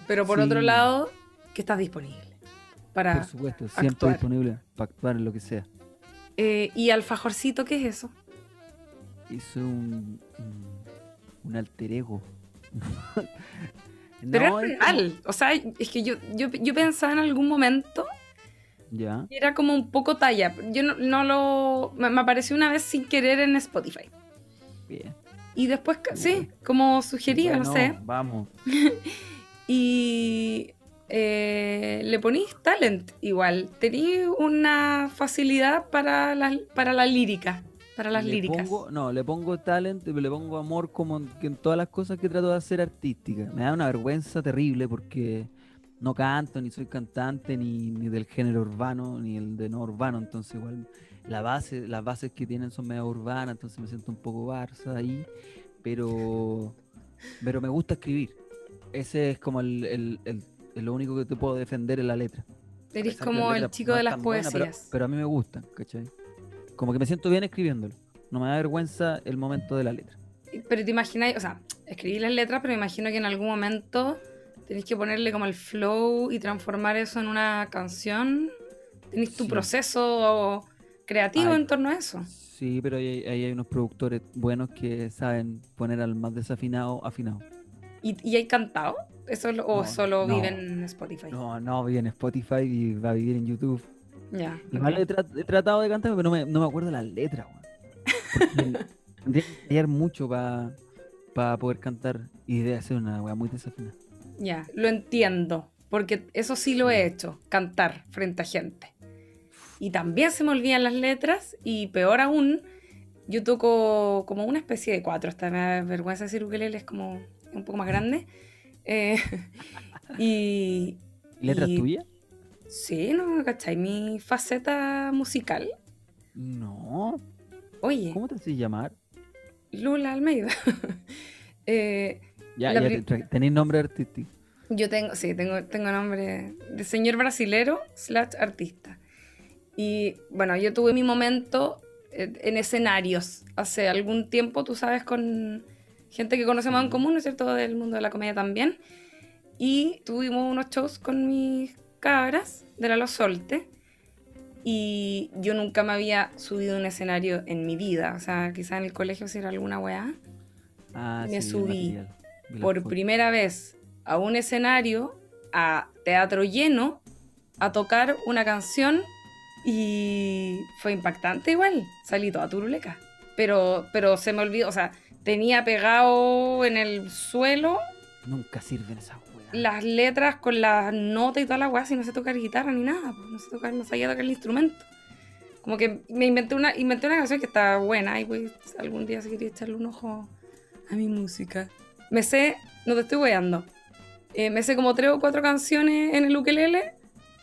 pero por otro lado, que estás disponible para... Por supuesto, siempre actuar. disponible para actuar en lo que sea. Eh, ¿Y alfajorcito qué es eso? Hizo un, un, un alter ego. Pero No, es es como- real, o sea, es que yo, yo, yo pensaba en algún momento Ya. era como un poco talla, yo no, no lo... Me, me apareció una vez sin querer en Spotify. Bien. Y después, sí, como sugería, no sé. Vamos. Y eh, le ponís talent igual. Tenéis una facilidad para la, para la lírica, para las Le líricas. pongo- no, le pongo talent, le pongo amor como en, en todas las cosas que trato de hacer artísticas. Me da una vergüenza terrible porque no canto, ni soy cantante, ni, ni del género urbano, ni el de no urbano. Entonces igual la base, las bases que tienen son medio urbanas, entonces me siento un poco Barça ahí. Pero, pero me gusta escribir. Ese es como el, el- el- el lo único que te puedo defender en la letra. Eres como el chico no de las tan buena, pero- poesías. pero, a mí me gustan, ¿cachai? Como que me siento bien escribiéndolo. No me da vergüenza el momento de la letra. Pero te imagináis, o sea, escribí las letras, pero me imagino que en algún momento tenéis que ponerle como el flow y transformar eso en una canción. Tenéis tu Sí. proceso creativo Ay. en torno a eso. Sí, pero ahí, hay unos productores buenos que saben poner al más desafinado afinado. ¿Y, y hay cantado? ¿Eso lo- o No, solo no. vive en Spotify? No, no, vive en Spotify y va a vivir en YouTube. Ya. Igual he, tra- he tratado de cantar, pero no me, no me acuerdo las letras, weón. Tendría que ensayar mucho para poder cantar y de hacer una weá muy desafinada. Ya, lo entiendo, porque eso sí lo he hecho, cantar frente a gente. Y también se me olvidan las letras y peor aún, yo toco como una especie de cuatro, hasta me da vergüenza decir ukelele, es como un poco más grande. Eh, y ¿Letras Y- tuyas? sí, ¿no? ¿Cachai? Mi faceta musical. No. Oye, ¿Cómo te haces llamar? Lula Almeida. Eh, Ya, La ya te- tenéis nombre artístico. Yo tengo, sí, tengo, tengo nombre de señor brasilero slash artista. Y bueno, yo tuve mi momento eh, en escenarios hace algún tiempo, tú sabes, con, gente que conocemos en común, ¿no es cierto?, del mundo de la comedia también. Y tuvimos unos shows con mis cabras de la Los Solte. Y yo nunca me había subido a un escenario en mi vida. O sea, quizá en el colegio si era alguna weá. Ah, me sí, subí material. Por primera vez a un escenario, a teatro lleno, a tocar una canción y fue impactante igual. Salí toda turuleca. Pero, pero se me olvidó, o sea, tenía pegado en el suelo Nunca sirven esas weas. las letras con las notas y toda la weá, si no sé tocar guitarra ni nada, pues, no sé tocar, no sabía tocar el instrumento. Como que me inventé una, inventé una canción que está buena y pues algún día si quería echarle un ojo a mi música. Me sé, no te estoy weando, eh, me sé como tres o cuatro canciones en el ukelele.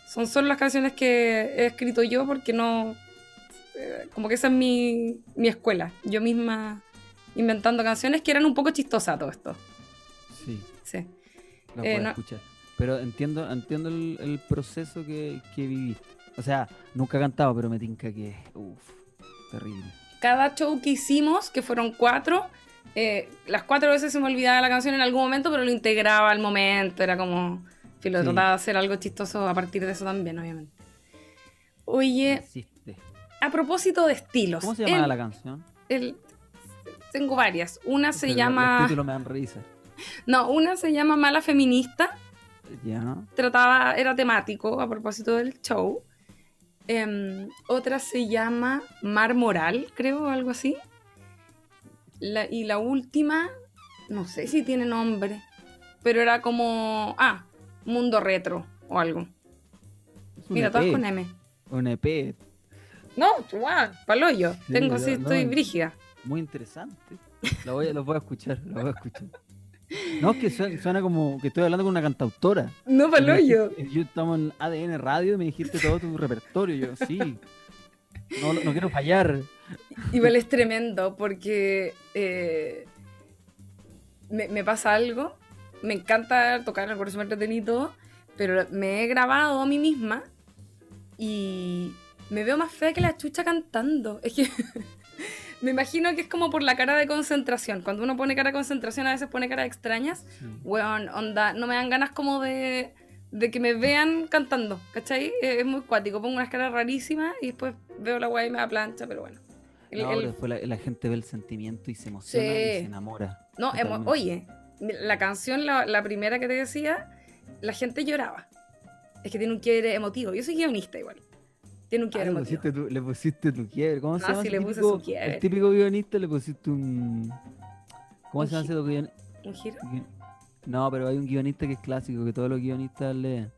Son solo las canciones que he escrito yo porque no... eh, como que esa es mi, mi escuela. Yo misma inventando canciones que eran un poco chistosas todo esto. Sí, Sí. Eh, puedo no- escuchar. Pero entiendo, entiendo el, el proceso que, que viviste. O sea, nunca he cantado, pero me tinca que. Uf, terrible. cada show que hicimos, que fueron cuatro, eh, las cuatro veces se me olvidaba la canción en algún momento, pero lo integraba al momento, era como, filo, Sí. trataba de hacer algo chistoso a partir de eso también, obviamente. Oye, a propósito de estilos, ¿Cómo se llama el- la canción? el- tengo varias. Una se Pero llama, Los títulos me dan risa. no, una se llama Mala Feminista, Ya. trataba, era temático a propósito del show. Em, otra se llama Mar Moral, creo, o algo así. La- y la última, no sé si tiene nombre, pero era como, ah, Mundo Retro o algo. Mira, EP, todas con M. Un EP No, chuá, paloyo. Sí, Tengo, sí, no, estoy brígida. muy interesante. Lo voy, a- lo voy a escuchar, lo voy a escuchar. No, es que suena, suena como que estoy hablando con una cantautora. No, paloyo. Yo estamos en ADN Radio y me dijiste todo tu repertorio. Yo, sí. No, no quiero fallar. Igual es tremendo porque eh, me, me pasa algo. Me encanta tocar el corazón entretenido pero me he grabado a mí misma y me veo más fea que la chucha cantando. Es que me imagino que es como por la cara de concentración. Cuando uno pone cara de concentración, a veces pone cara de extrañas. Weón, onda, no me dan ganas como de, de que me vean cantando, ¿cachai? Eh, Es muy cuático, pongo unas caras rarísimas y después veo la weá y me da plancha, pero bueno. El- No, el- después la, la gente ve el sentimiento y se emociona y se enamora. no, emo- oye, la canción, la, la primera que te decía, la gente lloraba. Es que tiene un quiebre emotivo. Yo soy guionista igual. Tiene un Ah, quiebre le, emotivo. pusiste tu, le pusiste tu quiebre. ¿Cómo se Ah, llama? sí, le puse típico- su quiebre. El típico guionista le pusiste un. ¿Cómo Un se llama ese guion- ¿Un giro? guion- No, pero hay un guionista que es clásico, que todos los guionistas leen.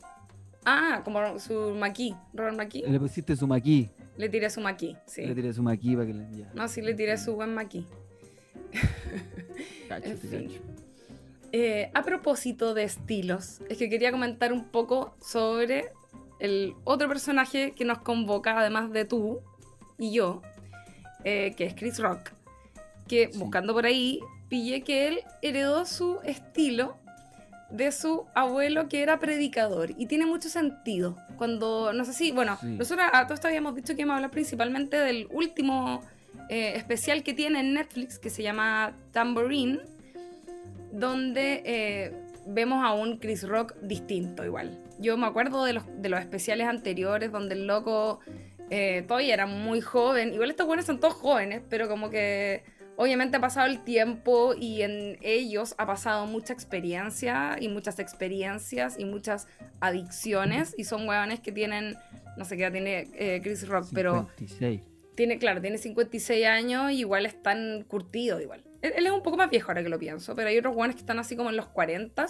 Ah, como su maquí, Robert Maquí. Le pusiste su maquí. Le tiré su maquí, sí. Le tiré su maquí para que le. Ya. No, sí le tiré su buen maquí. Cacho, en fin. cacho. Eh, a propósito de estilos, es que quería comentar un poco sobre el otro personaje que nos convoca, además de tú y yo, eh, que es Chris Rock, que Sí. buscando por ahí, pillé que él heredó su estilo de su abuelo que era predicador y tiene mucho sentido. Cuando, no sé si, bueno, Sí. nosotros a todo esto habíamos dicho que íbamos a hablar principalmente del último eh, especial que tiene en Netflix que se llama Tambourine, donde eh, vemos a un Chris Rock distinto igual. Yo me acuerdo de los, de los especiales anteriores donde el loco eh, todavía era muy joven. Igual estos buenos son todos jóvenes, pero como que obviamente ha pasado el tiempo y en ellos ha pasado mucha experiencia y muchas experiencias y muchas adicciones y son hueones que tienen, no sé qué edad tiene eh, Chris Rock, pero 56. tiene, claro, tiene 56 años y igual están curtidos igual. Él, él es un poco más viejo ahora que lo pienso, pero hay otros guanes que están así como en los 40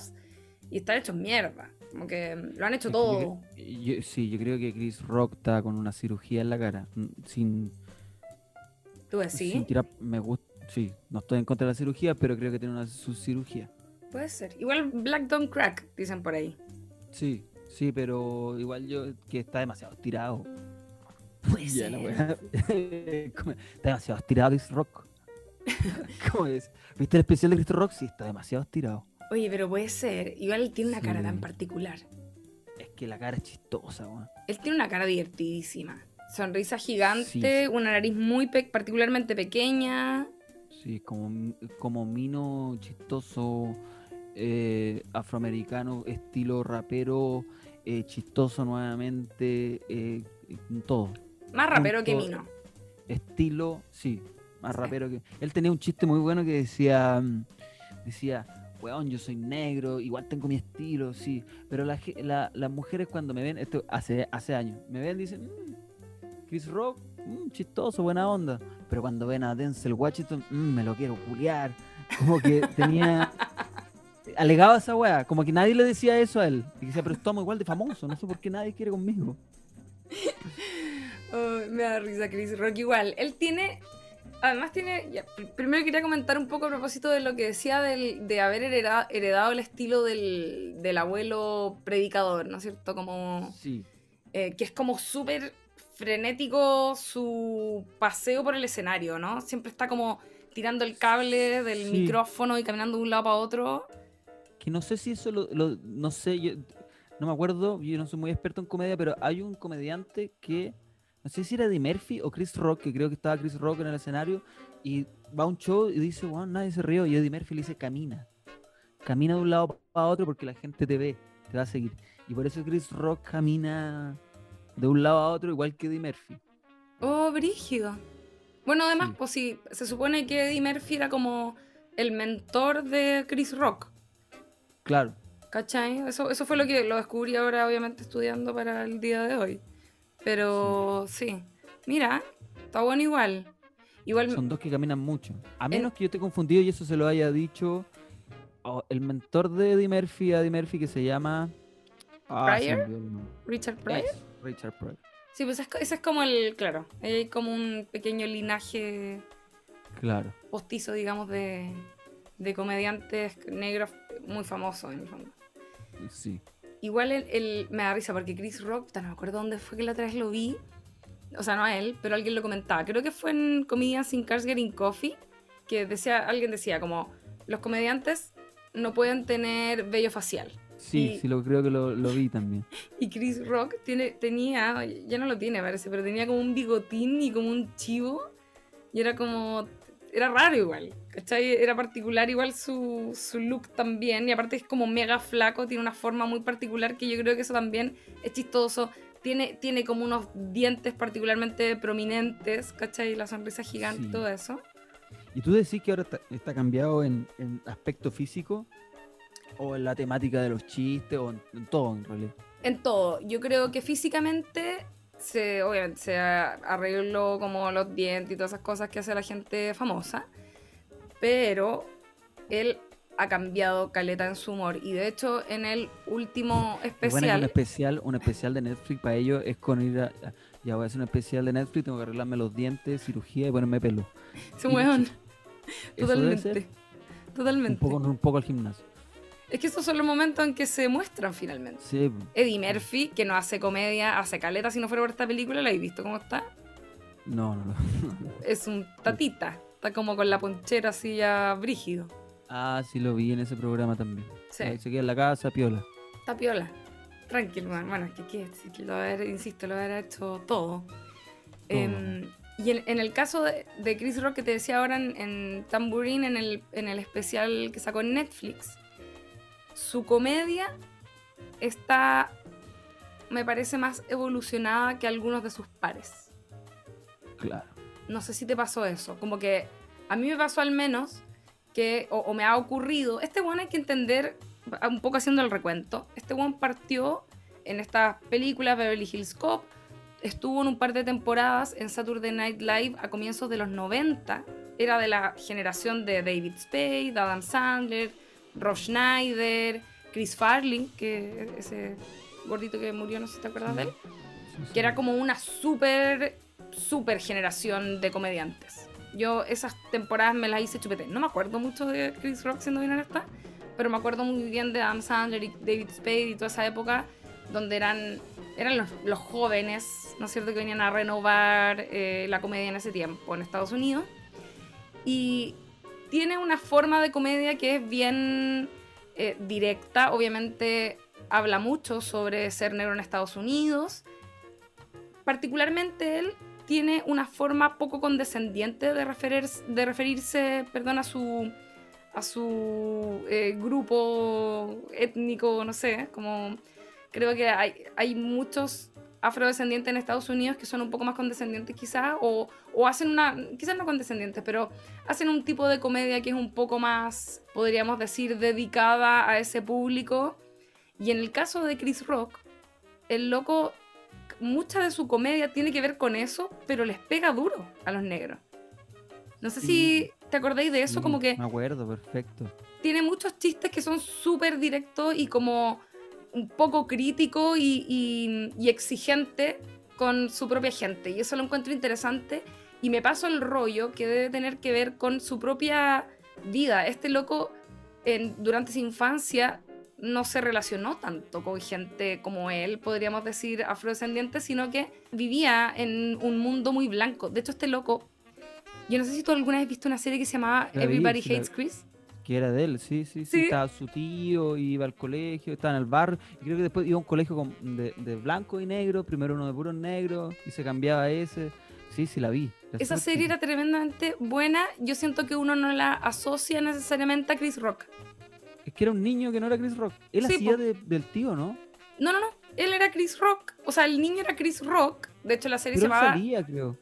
y están hechos mierda. Como que lo han hecho Es todo. yo sí, yo creo que Chris Rock está con una cirugía en la cara. mm, Sin, ¿Tú decís? sin tirar. Me gusta. Sí, no estoy en contra de la cirugía, pero creo que tiene una su cirugía. Puede ser. Igual Black Don't Crack, dicen por ahí. Sí, sí, pero igual yo que está demasiado estirado. Puede Ya, la ser. Como- está demasiado estirado Chris Rock. ¿Cómo es? ¿Viste el especial de Chris Rock? Sí, está demasiado estirado. Oye, pero puede ser. Igual él tiene una cara tan particular. Es que la cara es chistosa, weón. Él tiene una cara divertidísima. Sonrisa gigante, Sí. una nariz muy pe- particularmente pequeña. Sí, como, como mino chistoso, eh, afroamericano, estilo rapero, eh, chistoso nuevamente, eh, todo. Más rapero que Mino. Estilo, sí, más rapero que. Él tenía un chiste muy bueno que decía. Mm, decía, weón, yo soy negro, igual tengo mi estilo, sí. Pero las mujeres cuando me ven, esto hace, hace años, me ven dicen, mm, Chris Rock, mm, chistoso, buena onda. Pero cuando ven a Denzel Washington, me lo quiero culiar. Como que tenía. alegaba esa weá, como que nadie le decía eso a él. Y decía, pero estamos igual de famoso, no sé por qué nadie quiere conmigo. Oh, me da risa Chris Rock igual. Él tiene, además tiene, primero quería comentar un poco a propósito de lo que decía de haber heredado, el estilo del, abuelo predicador, ¿no es cierto? Como, sí. Eh, que es como súper frenético su paseo por el escenario, ¿no? Siempre está como tirando el cable del micrófono y caminando de un lado para otro que no sé si eso lo, no sé, yo no me acuerdo, yo no soy muy experto en comedia, pero hay un comediante que, no sé si era Eddie Murphy o Chris Rock, que creo que estaba Chris Rock en el escenario, y va a un show y dice, wow, nadie se rió, y Eddie Murphy le dice, camina, camina de un lado para otro porque la gente te ve, te va a seguir. Y por eso Chris Rock camina de un lado a otro igual que Eddie Murphy. Oh, brígido. Bueno, además, pues sí, se supone que Eddie Murphy era como el mentor de Chris Rock. Claro. ¿Cachai? Eso, eso fue lo que lo descubrí ahora, obviamente, estudiando para el día de hoy. Pero sí. Mira, está bueno igual. igual Son dos que caminan mucho. A menos que yo esté confundido y eso se lo haya dicho oh, el mentor de Eddie Murphy, Eddie Murphy, que se llama... Ah, Richard Pryor. Richard Pryor. Sí, pues ese es como el, claro, hay como un pequeño linaje claro. postizo, digamos, de, de comediantes negros muy famosos en el fondo. Sí. Igual el, me da risa porque Chris Rock, no me acuerdo dónde fue que la otra vez lo vi. O sea, no a él, pero alguien lo comentaba. Creo que fue en Comedians sin Cars Getting Coffee, que decía, alguien decía como, los comediantes no pueden tener vello facial. Sí, sí, lo creo que lo, lo, vi también. Y Chris Rock tiene, tenía, ya no lo tiene parece, pero tenía como un bigotín y como un chivo. Y era como, era raro igual, ¿cachai? Era particular igual su, su, look también, y aparte es como mega flaco, tiene una forma muy particular que yo creo que eso también es chistoso. Tiene, tiene como unos dientes particularmente prominentes, ¿cachai? La sonrisa gigante, todo eso. ¿Y tú decís que ahora está, cambiado en, en, aspecto físico? ¿O en la temática de los chistes? ¿O en todo en realidad? En todo. Yo creo que físicamente se, obviamente se arregló como los dientes y todas esas cosas que hace la gente famosa, pero él ha cambiado caleta en su humor y de hecho en el último especial... un especial, un especial de Netflix para ellos es con ir a... Ya voy a hacer un especial de Netflix, tengo que arreglarme los dientes, cirugía y ponerme pelo. Es un Totalmente. Totalmente. Un poco, un poco al gimnasio. Es que estos son los momentos en que se muestran finalmente. Sí. Eddie Murphy, que no hace comedia, hace caleta si no fuera por esta película, ¿la habéis visto cómo está? No, no, no. es un tatita. Está como con la ponchera así ya brígido. Ah, sí lo vi en ese programa también. Sí. se queda en la casa, piola. Está piola. Tranquilo, bueno, es que, lo haber, insisto, lo haber hecho todo. Em, y en, el caso de, Chris Rock que te decía ahora en, en Tambourine, en el, en el especial que sacó en Netflix, su comedia está, me parece, más evolucionada que algunos de sus pares. Claro. No sé si te pasó eso. Como que a mí me pasó al menos que, o, me ha ocurrido, este one hay que entender, un poco haciendo el recuento, este one partió en esta película Beverly Hills Cop, estuvo en un par de temporadas en Saturday Night Live a comienzos de los 90, era de la generación de David Spade, Adam Sandler, Rob Schneider, Chris Farley, que ese gordito que murió, no sé si te acuerdas de él, que era como una súper, súper generación de comediantes. Yo esas temporadas me las hice chupete. No me acuerdo mucho de Chris Rock, siendo bien honesta, pero me acuerdo muy bien de Adam Sandler y David Spade y toda esa época donde eran, eran los, jóvenes, ¿no es cierto?, que venían a renovar eh, la comedia en ese tiempo en Estados Unidos. Y tiene una forma de comedia que es bien eh, directa. Obviamente habla mucho sobre ser negro en Estados Unidos. Particularmente él tiene una forma poco condescendiente de, referir, de referirse perdón, a su, a su eh, grupo étnico, no sé, como creo que hay, hay muchos afrodescendientes en Estados Unidos que son un poco más condescendientes quizás, o, o, hacen una, quizás no condescendientes, pero hacen un tipo de comedia que es un poco más, podríamos decir, dedicada a ese público. Y en el caso de Chris Rock, el loco, mucha de su comedia tiene que ver con eso, pero les pega duro a los negros. No sé si te acordáis de eso, como que... Me acuerdo, perfecto. Tiene muchos chistes que son súper directos y como un poco crítico y, exigente con su propia gente. Y eso lo encuentro interesante. Y me paso el rollo que debe tener que ver con su propia vida. Este loco en, durante su infancia no se relacionó tanto con gente como él, podríamos decir afrodescendiente, sino que vivía en un mundo muy blanco. De hecho, este loco, yo no sé si tú alguna vez has visto una serie que se llamaba Everybody Hates Chris. Que era de él, sí, sí, sí, Estaba su tío, iba al colegio, estaba en el barrio. Y creo que después iba a un colegio de, blanco y negro, primero uno de puro negro, y se cambiaba a ese. Sí, sí, la vi. Esa serie era tremendamente buena. Yo siento que uno no la asocia necesariamente a Chris Rock. Es que era un niño que no era Chris Rock. Él hacía del tío, ¿no? No, no, no. Él era Chris Rock. O sea, el niño era Chris Rock. De hecho, la serie se llamaba. Salía, creo.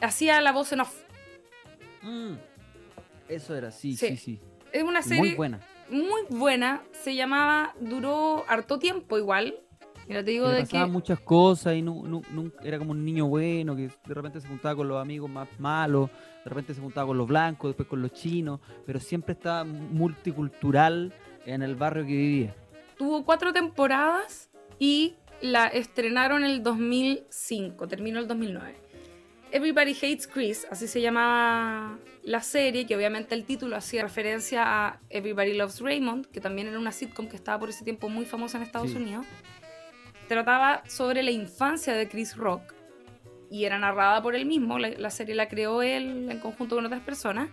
Hacía la voz en off. Mm. Eso era, sí, sí, sí. Es una serie muy buena. Muy buena. Se llamaba, duró harto tiempo igual. Mira, te digo de que... muchas cosas y no, era como un niño bueno que de repente se juntaba con los amigos más malos, de repente se juntaba con los blancos, después con los chinos, pero siempre estaba multicultural en el barrio que vivía. Tuvo cuatro temporadas y la estrenaron en el 2005, terminó el 2009. Everybody Hates Chris, así se llamaba la serie, que obviamente el título hacía referencia a Everybody Loves Raymond, que también era una sitcom que estaba por ese tiempo muy famosa en Estados Unidos. Trataba sobre la infancia de Chris Rock y era narrada por él mismo. La, serie la creó él en conjunto con otras personas.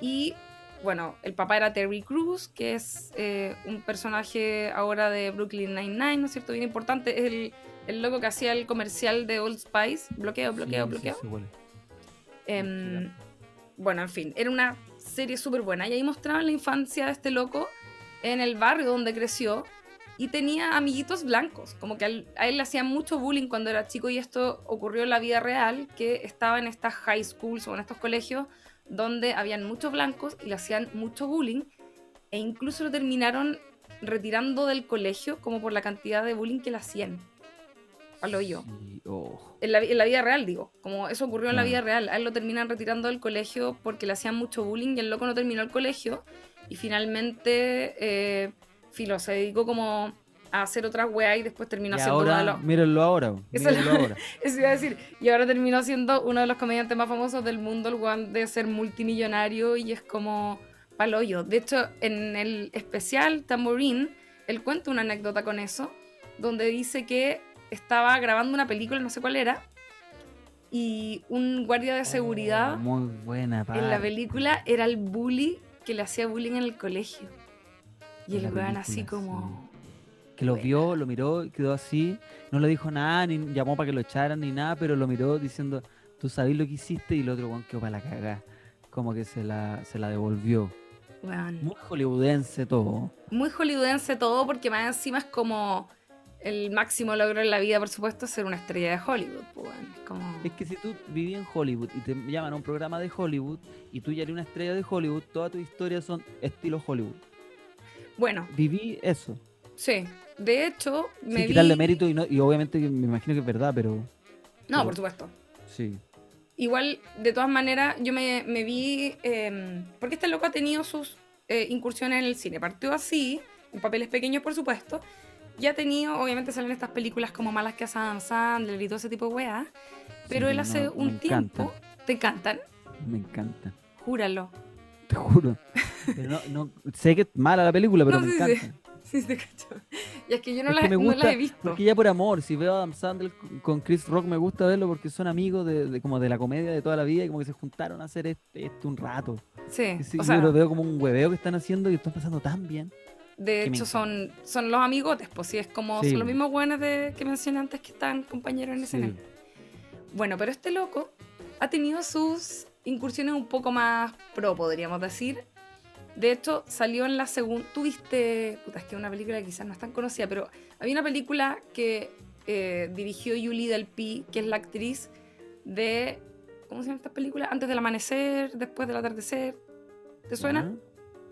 Y bueno, el papá era Terry Crews, que es eh, un personaje ahora de Brooklyn Nine-Nine, ¿no es cierto? Bien importante. Es el el loco que hacía el comercial de Old Spice, bloqueo, bloqueo, bloqueo. Em, bueno, en fin, era una serie súper buena. Y ahí mostraban la infancia de este loco en el barrio donde creció y tenía amiguitos blancos. Como que a él, le hacían mucho bullying cuando era chico y esto ocurrió en la vida real, que estaba en estas high schools o en estos colegios donde habían muchos blancos y le hacían mucho bullying e incluso lo terminaron retirando del colegio como por la cantidad de bullying que le hacían al hoyo. Oh. En, la, vida real, digo. Como eso ocurrió en la vida real. A él lo terminan retirando del colegio porque le hacían mucho bullying y el loco no terminó el colegio. Y finalmente, eh, Filo, se dedicó como a hacer otras weas y después terminó siendo ahora, Mírenlo ahora. Mírenlo ahora. Eso iba a decir. Y ahora terminó siendo uno de los comediantes más famosos del mundo, el weón de ser multimillonario y es como hoyo. De hecho, en el especial Tambourine, él cuenta una anécdota con eso, donde dice que estaba grabando una película, no sé cuál era, y un guardia de seguridad oh, muy buena, en la película era el bully que le hacía bullying en el colegio. Y el weón así como... Que lo vio, lo miró, quedó así, no le dijo nada, ni llamó para que lo echaran ni nada, pero lo miró diciendo, tú sabes lo que hiciste, y el otro weón quedó para la cagada. Como que se la, se la devolvió. Muy hollywoodense todo. Muy hollywoodense todo, porque más encima es como el máximo logro en la vida, por supuesto, es ser una estrella de Hollywood. Pues, es que si tú vivías en Hollywood y te llaman a un programa de Hollywood y tú ya eres una estrella de Hollywood, todas tus historias son estilo Hollywood. Bueno. Viví eso. Sí. De hecho, me Sin quitarle mérito y, no, y obviamente me imagino que es verdad, pero... No, por supuesto. Sí. Igual, de todas maneras, yo me, vi... Em, porque este loco ha tenido sus eh, incursiones en el cine. Partió así, en papeles pequeños, por supuesto ya ha tenido, obviamente salen estas películas como Malas que Adam Sandler y todo ese tipo de weas, pero él hace un tiempo... ¿Te encantan? Me encantan. Júralo. Te juro. no, sé que es mala la película, pero me encanta. Sí, sí. Y es que yo no, la, no la he visto. Porque ya por amor, si veo a Adam Sandler con Chris Rock me gusta verlo porque son amigos de, como de la comedia de toda la vida y como que se juntaron a hacer esto, un rato. Sí. o sea, yo lo veo como un hueveo que están haciendo y están pasando tan bien. De hecho, son, son los amigotes, pues sí, es como son los mismos buenos de, que mencioné antes que están compañeros en escena. Bueno, pero este loco ha tenido sus incursiones un poco más pro, podríamos decir. De hecho, salió en la segunda. Tuviste. Puta, es que una película que quizás no es tan conocida, pero había una película que eh, dirigió Julie Delpy, que es la actriz de. ¿Cómo se llama esta película? Antes del amanecer, después del atardecer. ¿Te suena?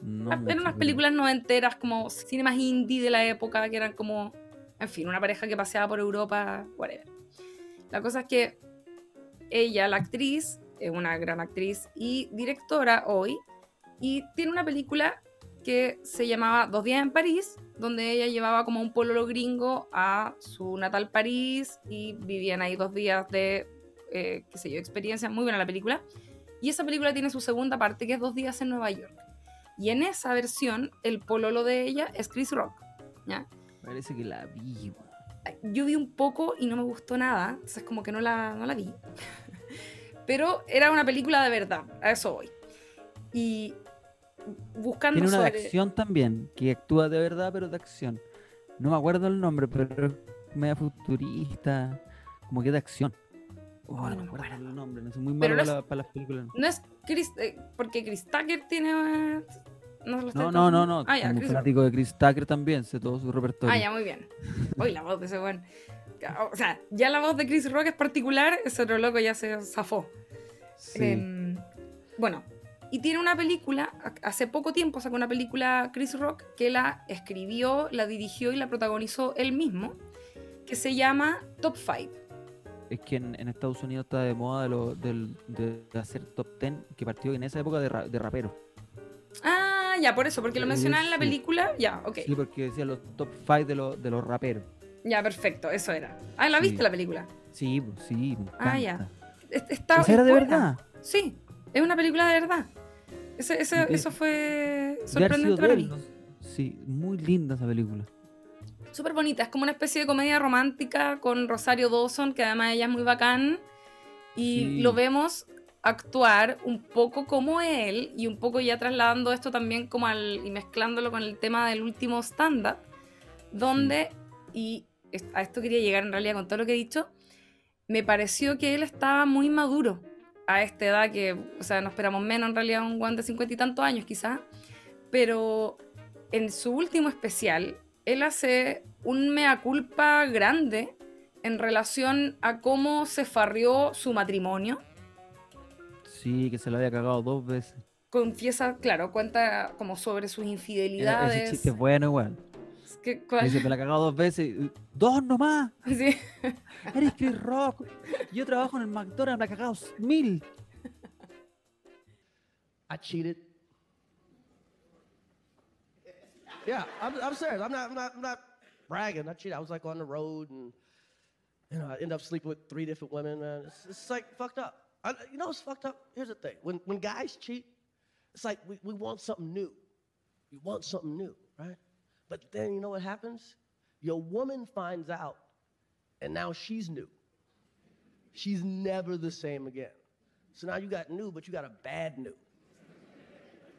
No eran unas películas noventeras, como cine más indie de la época, que eran como. En fin, una pareja que paseaba por Europa, whatever. La cosa es que ella, la actriz, es una gran actriz y directora hoy, y tiene una película que se llamaba Dos días en París, donde ella llevaba como un pololo gringo a su natal París y vivían ahí dos días de, eh, qué sé yo, experiencia. Muy buena la película. Y esa película tiene su segunda parte, que es Dos días en Nueva York. Y en esa versión, el pololo de ella es Chris Rock. ¿ya? Parece que la vi. Yo vi un poco y no me gustó nada, entonces como que no la, no la vi. Pero era una película de verdad, a eso voy. Y buscando Tiene una de sobre- acción también, que actúa de verdad, pero de acción. No me acuerdo el nombre, pero es media futurista, como que de acción. Oh, no no me me acuerdo acuerdo. el nombre, no soy muy Pero malo no para, la- para las películas. No es Chris, eh, porque Chris Tucker tiene... No, No, no, no, no. Ah, ya, Chris fanático de Chris Tucker también, sé todo su repertorio. Ah, ya, muy bien. Hoy la voz de ese buen. O sea, ya la voz de Chris Rock es particular, ese otro loco ya se zafó. Sí. Em, bueno, y tiene una película, ha- hace poco tiempo sacó una película Chris Rock que la escribió, la dirigió y la protagonizó él mismo, que se llama Top 5. Es que en, en Estados Unidos está de moda de, lo- hacer top 10, que partió en esa época de, ra- de rapero. Ah, ya, por eso, porque lo Eh, mencionaba en la película. Ya, ok. Sí, porque decía los top 5 de, los de los raperos. Ya, perfecto, eso era. Ah, ¿la Sí. viste la película? Sí, pues, sí, me Ah, ya. Está, ¿Esa era de verdad? Sí, es una película de verdad. Ese- ese- De- eso fue sorprendente de para mí. Sí, muy linda esa película. Súper bonita, es como una especie de comedia romántica con Rosario Dawson, que además ella es muy bacán. Y Sí. lo vemos actuar un poco como él y un poco ya trasladando esto también como al y mezclándolo con el tema del último stand-up, donde, y a esto quería llegar en realidad con todo lo que he dicho, me pareció que él estaba muy maduro a esta edad que, o sea, no esperamos menos en realidad un guante de cincuenta y tantos años quizás, pero en su último especial, él hace un mea culpa grande en relación a cómo se farrió su matrimonio. Sí, que se la había cagado dos veces. Confiesa, claro, cuenta como sobre sus Era- Ese infidelidades. chiste es bueno igual. ¿Qué- cuál? Dice, me la ha cagado dos veces. ¡Dos nomás! Sí. Eres Chris Rock. Yo trabajo en el McDonald's, me la ha cagado mil. I cheated. Yeah, I'm, I'm serious. I'm not, I'm not, I'm not bragging. I cheated. I was like on the road and, you know, I end up sleeping with three different women, man. It's, it's like fucked up. I, you know what's fucked up? Here's the thing. When, when guys cheat, it's like we, we want something new. We want something new, right? But then you know what happens? Your woman finds out, and now she's new. She's never the same again. So now you got new, but you got a bad new.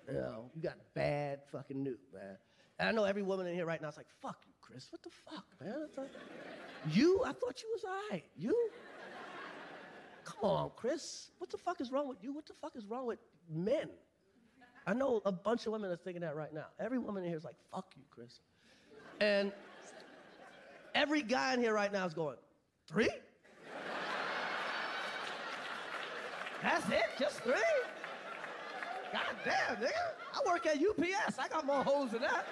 You know, you got bad fucking new, man. And I know every woman in here right now is like, fuck you, Chris. What the fuck, man? Like, you? I thought you was all right. You? Come on, Chris. What the fuck is wrong with you? What the fuck is wrong with men? I know a bunch of women are thinking that right now. Every woman in here is like, fuck you, Chris. And every guy in here right now is going, three? That's it? Just three? God damn, nigga. I work at UPS. I got more holes than that.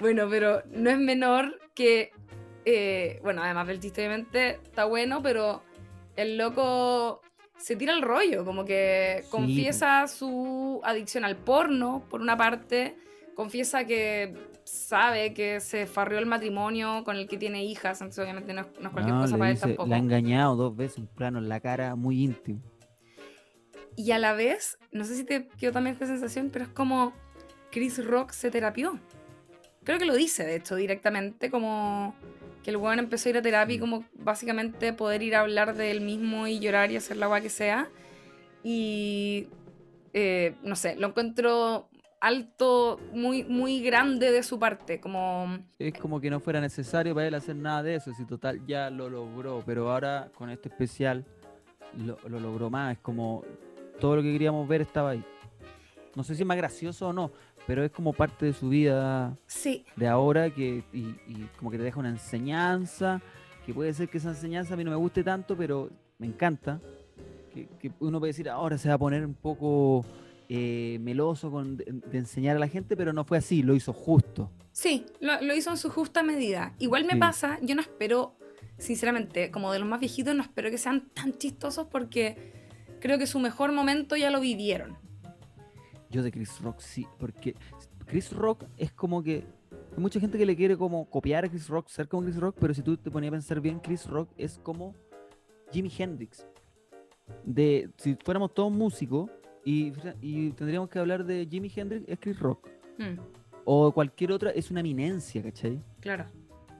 Bueno, pero no es menor que. eh, bueno, además del chiste, obviamente, está bueno, pero el loco se tira el rollo, como que Sí, confiesa su adicción al porno, por una parte, confiesa que sabe que se farrió el matrimonio con el que tiene hijas, entonces obviamente no es, no es cualquier No, cosa para él dice, tampoco. la ha engañado dos veces, un plano en la cara muy íntimo. Y a la vez, no sé si te quedó también esta sensación, pero es como Chris Rock se terapió. Creo que lo dice, de hecho, directamente, como que el weón empezó a ir a terapia y Sí. como básicamente poder ir a hablar de él mismo y llorar y hacer la agua que sea. Y, eh, no sé, lo encuentro alto, muy, muy grande de su parte, como... Es como que no fuera necesario para él hacer nada de eso, si total ya lo logró, pero ahora con este especial lo, lo logró más, es como todo lo que queríamos ver estaba ahí. No sé si es más gracioso o no, pero es como parte de su vida Sí, de ahora que y, y como que te deja una enseñanza, que puede ser que esa enseñanza a mí no me guste tanto, pero me encanta. Que, que uno puede decir, ahora se va a poner un poco eh, meloso con, de, de enseñar a la gente, pero no fue así, lo hizo justo. sí, lo, lo hizo en su justa medida. Igual me Sí. pasa, yo no espero, sinceramente, como de los más viejitos, no espero que sean tan chistosos porque creo que su mejor momento ya lo vivieron. Yo de Chris Rock sí, porque Chris Rock es como que hay mucha gente que le quiere como copiar a Chris Rock, ser como Chris Rock, pero si tú te ponías a pensar bien, Chris Rock es como Jimi Hendrix. De si fuéramos todos músicos y, y tendríamos que hablar de Jimi Hendrix, es Chris Rock. Mm, O cualquier otra, es una eminencia, ¿cachai? claro.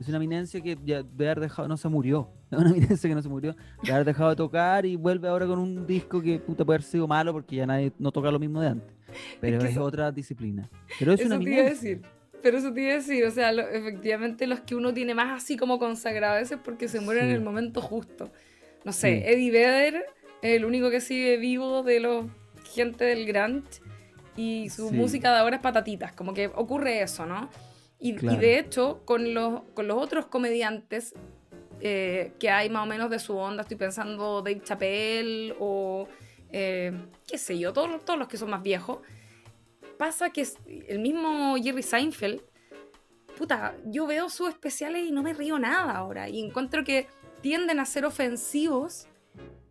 Es una eminencia que ya de haber dejado, no se murió. Es una eminencia que no se murió, de haber dejado de tocar y vuelve ahora con un disco que puta puede haber sido malo porque ya nadie no toca lo mismo de antes. Pero que es, eso- otra disciplina. Pero es una Eso te iba a decir. Pero eso te iba a decir, o sea, lo- efectivamente los que uno tiene más así como consagrado a veces porque se mueren en Sí. el momento justo. No sé, Sí. Eddie Vedder es el único que sigue vivo de los gente del grunge y su Sí. música de ahora es patatitas, como que ocurre eso, ¿no? Y, y Claro. de hecho, con los, con los otros comediantes eh, que hay más o menos de su onda, estoy pensando Dave Chappelle o eh, qué sé yo, todos, todos los que son más viejos, pasa que el mismo Jerry Seinfeld, puta, yo veo sus especiales y no me río nada ahora. Y encuentro que tienden a ser ofensivos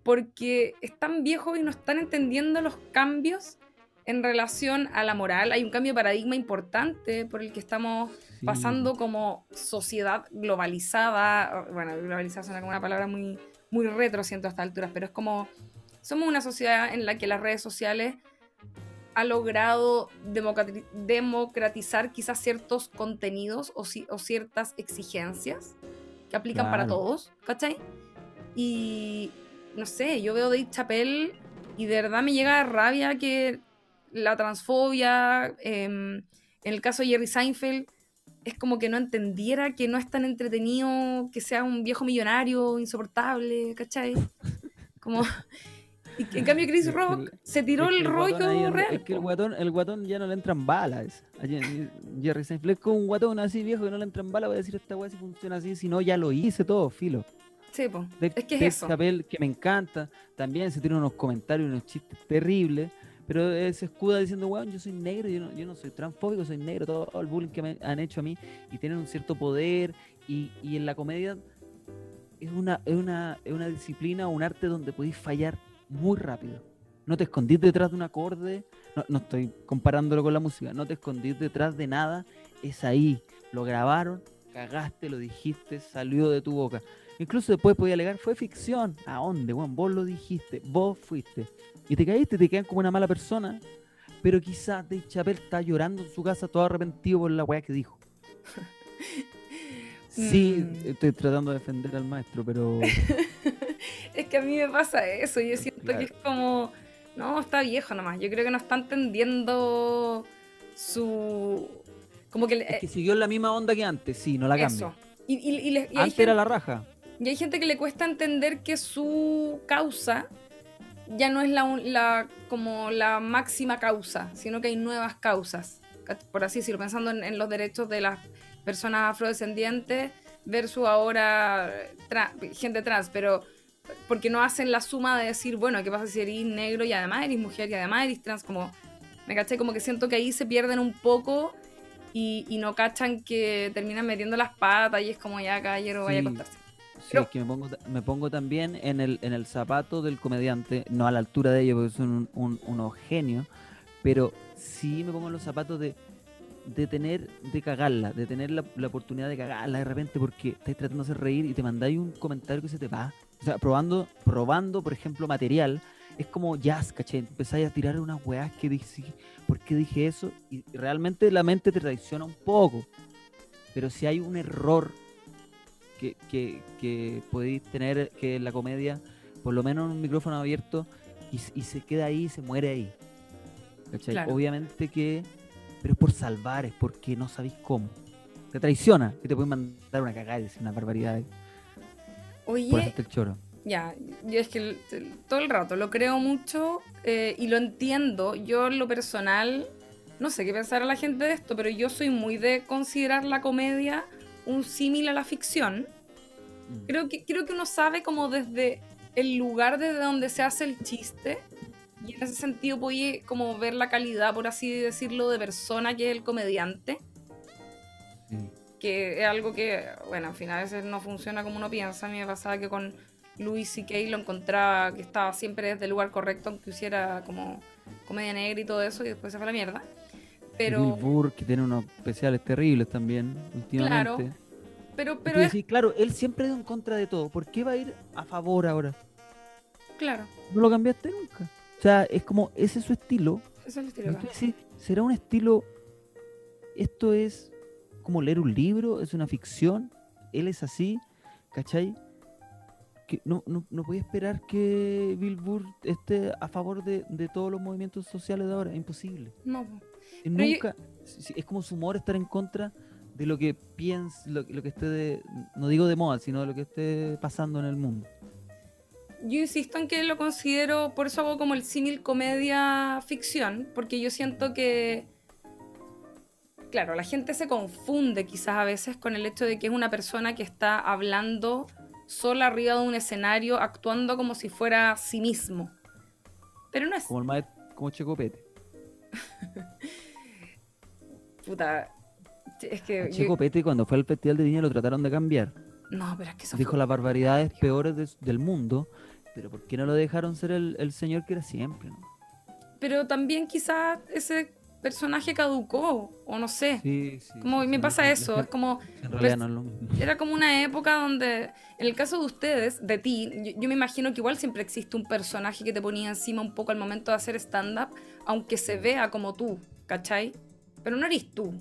porque están viejos y no están entendiendo los cambios en relación a la moral. Hay un cambio de paradigma importante por el que estamos Sí. pasando como sociedad globalizada. Bueno, globalizada suena como una palabra muy, muy retro, siento a estas alturas, pero es como somos una sociedad en la que las redes sociales ha logrado democrati- democratizar quizás ciertos contenidos o, ci- o ciertas exigencias que aplican para todos, ¿cachai? Y no sé, yo veo Dave Chappelle y de verdad me llega rabia que la transfobia, em, en el caso de Jerry Seinfeld, es como que no entendiera que no es tan entretenido que sea un viejo millonario insoportable, ¿cachai? Como... y en cambio Chris Rock el- se tiró el ahí rollo anda- real. Es que el guatón, el guatón ya no le entran balas. Jerry Seinfeld es como un guatón así viejo que no le entran balas. Voy a decir esta weá si funciona así. Si no, ya lo hice todo, filo. Sí, po. Dave- Es que es Dave eso. Chappelle, que me encanta. También se tira unos comentarios, unos chistes terribles. Pero él se escuda diciendo, weón, yo soy negro, yo no, yo no soy transfóbico, soy negro, todo el bullying que me han hecho a mí. Y tienen un cierto poder. Y, y en la comedia es una, es, una, es una disciplina, un arte donde podéis fallar muy rápido. No te escondís detrás de un acorde. No, no estoy comparándolo con la música. No te escondís detrás de nada. Es ahí. Lo grabaron, cagaste, lo dijiste, salió de tu boca. Incluso después podía alegar, fue ficción. ¿A dónde, weón? Vos lo dijiste, vos fuiste. Y te caíste, te quedan como una mala persona. Pero quizás Dave Chappelle está llorando en su casa todo arrepentido por la weá que dijo. Sí, Mm. estoy tratando de defender al maestro, pero Es que a mí me pasa eso. Yo siento Claro. que es como. No, está viejo nomás. Yo creo que no está entendiendo su. Como que. es que siguió en la misma onda que antes, sí, no la cambia. eso. Y, y- y y Antes era la raja. Y hay gente que le cuesta entender que su causa ya no es la, un- la- como la máxima causa, sino que hay nuevas causas, por así decirlo, pensando en, en los derechos de las personas afrodescendientes versus ahora tra- gente trans, pero porque no hacen la suma de decir, bueno, ¿qué pasa si eres negro y además eres mujer y además eres trans? Como, me caché, como que siento que ahí se pierden un poco y, y no cachan que terminan metiendo las patas y es como ya, caballero, vaya a Sí. acostarse. Sí, Pero- es que me pongo, me pongo también en el, en el zapato del comediante, no a la altura de ellos, porque son un- un- unos genios, pero sí me pongo en los zapatos de, de tener, de cagarla, de tener la, la oportunidad de cagarla de repente porque estáis tratando de hacer reír y te mandáis un comentario que se te va. O sea, probando, probando, por ejemplo, material, es como jazz, ¿cachai? Empezáis a tirar unas weás que dije, ¿por qué dije eso? Y realmente la mente te traiciona un poco. Pero si hay un error que, que, que podéis tener que en la comedia, por lo menos en un micrófono abierto, y, y se queda ahí, se muere ahí. ¿Cachai? Claro. Obviamente que pero es por salvar, es porque no sabéis cómo. Te traiciona y te pueden mandar una cagada y decir una barbaridad por Oye, hacerte el choro. ya, yo es que todo el rato lo creo mucho eh, y lo entiendo. Yo en lo personal, no sé qué pensará la gente de esto, pero yo soy muy de considerar la comedia un símil a la ficción. Mm. Creo que, creo que uno sabe como desde el lugar desde donde se hace el chiste. Y en ese sentido puede como ver la calidad, por así decirlo, de persona que es el comediante. Sí. Que es algo que, bueno, al final a veces no funciona como uno piensa. A mí me pasaba que con Louis C.K. lo encontraba que estaba siempre desde el lugar correcto, aunque hiciera como comedia negra y todo eso, y después se fue a la mierda. Pero, Bill Burr, que tiene unos especiales terribles también últimamente. pero, Y tú pero es, decís, claro, él siempre ha ido en contra de todo. ¿Por qué va a ir a favor ahora? claro, No lo cambiaste nunca. O sea, es como, ese es su estilo. eso es el Y estilo. decís, ¿será un estilo? Esto es como leer un libro, es una ficción. Él es así, ¿cachai? Que no, no, no podía esperar que Bill Burr esté a favor de, de todos los movimientos sociales de ahora. Es imposible. No, yo- nunca, sí, es como su humor estar en contra de lo que piensa, lo, lo que esté de, no digo de moda, sino de lo que esté pasando en el mundo. Yo insisto en que lo considero, por eso hago como el símil comedia-ficción, porque yo siento que, claro, la gente se confunde quizás a veces con el hecho de que es una persona que está hablando sola arriba de un escenario, actuando como si fuera sí mismo. Pero no es, Como el maestro, como Checopete. puta, es que... A yo- Checopete cuando fue al Festival de Viña lo trataron de cambiar. no, pero es que eso Dijo fue- las barbaridades peores de- del mundo, pero ¿por qué no lo dejaron ser el, el señor que era siempre? no? Pero también quizás ese personaje caducó, o no sé. Sí, sí. Como sí, me pasa eso, es como... En realidad no es lo mismo. Era como una época donde, en el caso de ustedes, de ti, yo, yo me imagino que igual siempre existe un personaje que te ponía encima un poco al momento de hacer stand-up, aunque se vea como tú, ¿cachai? Pero no eres tú,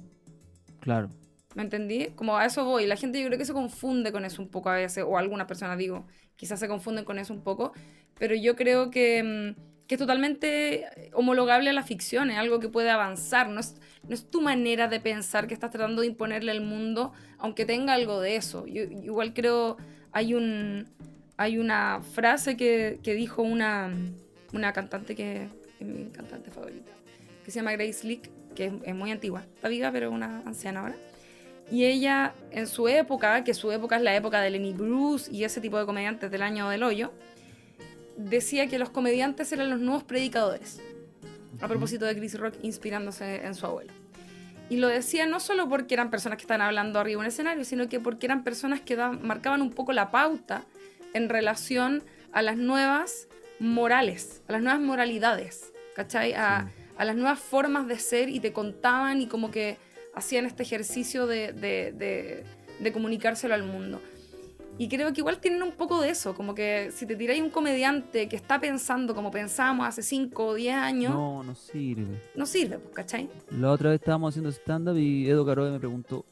Claro. ¿me entendí? Como a eso voy. La gente yo creo que se confunde con eso un poco a veces, o algunas personas digo, quizás se confunden con eso un poco, pero yo creo que, mm, que es totalmente homologable a la ficción, es algo que puede avanzar, no es, no es tu manera de pensar que estás tratando de imponerle al mundo, aunque tenga algo de eso. Igual creo, hay un hay una frase que, que dijo una, una cantante que es mi cantante favorita, que se llama Grace Leak, que es, es muy antigua, está viva pero una anciana ahora. Y ella, en su época, que su época es la época de Lenny Bruce y ese tipo de comediantes del año del hoyo, decía que los comediantes eran los nuevos predicadores. A propósito de Chris Rock inspirándose en su abuelo. Y lo decía no solo porque eran personas que estaban hablando arriba de un escenario, sino que porque eran personas que da- marcaban un poco la pauta en relación a las nuevas morales, a las nuevas moralidades, ¿cachai? A, a las nuevas formas de ser y te contaban y como que hacían este ejercicio de, de- de- de comunicárselo al mundo. Y creo que igual tienen un poco de eso, como que si te tiráis un comediante que está pensando como pensábamos hace 5 o 10 años, no, No, no sirve. sirve, pues, ¿cachai? La otra vez estábamos haciendo stand-up y Edo Caroe me preguntó,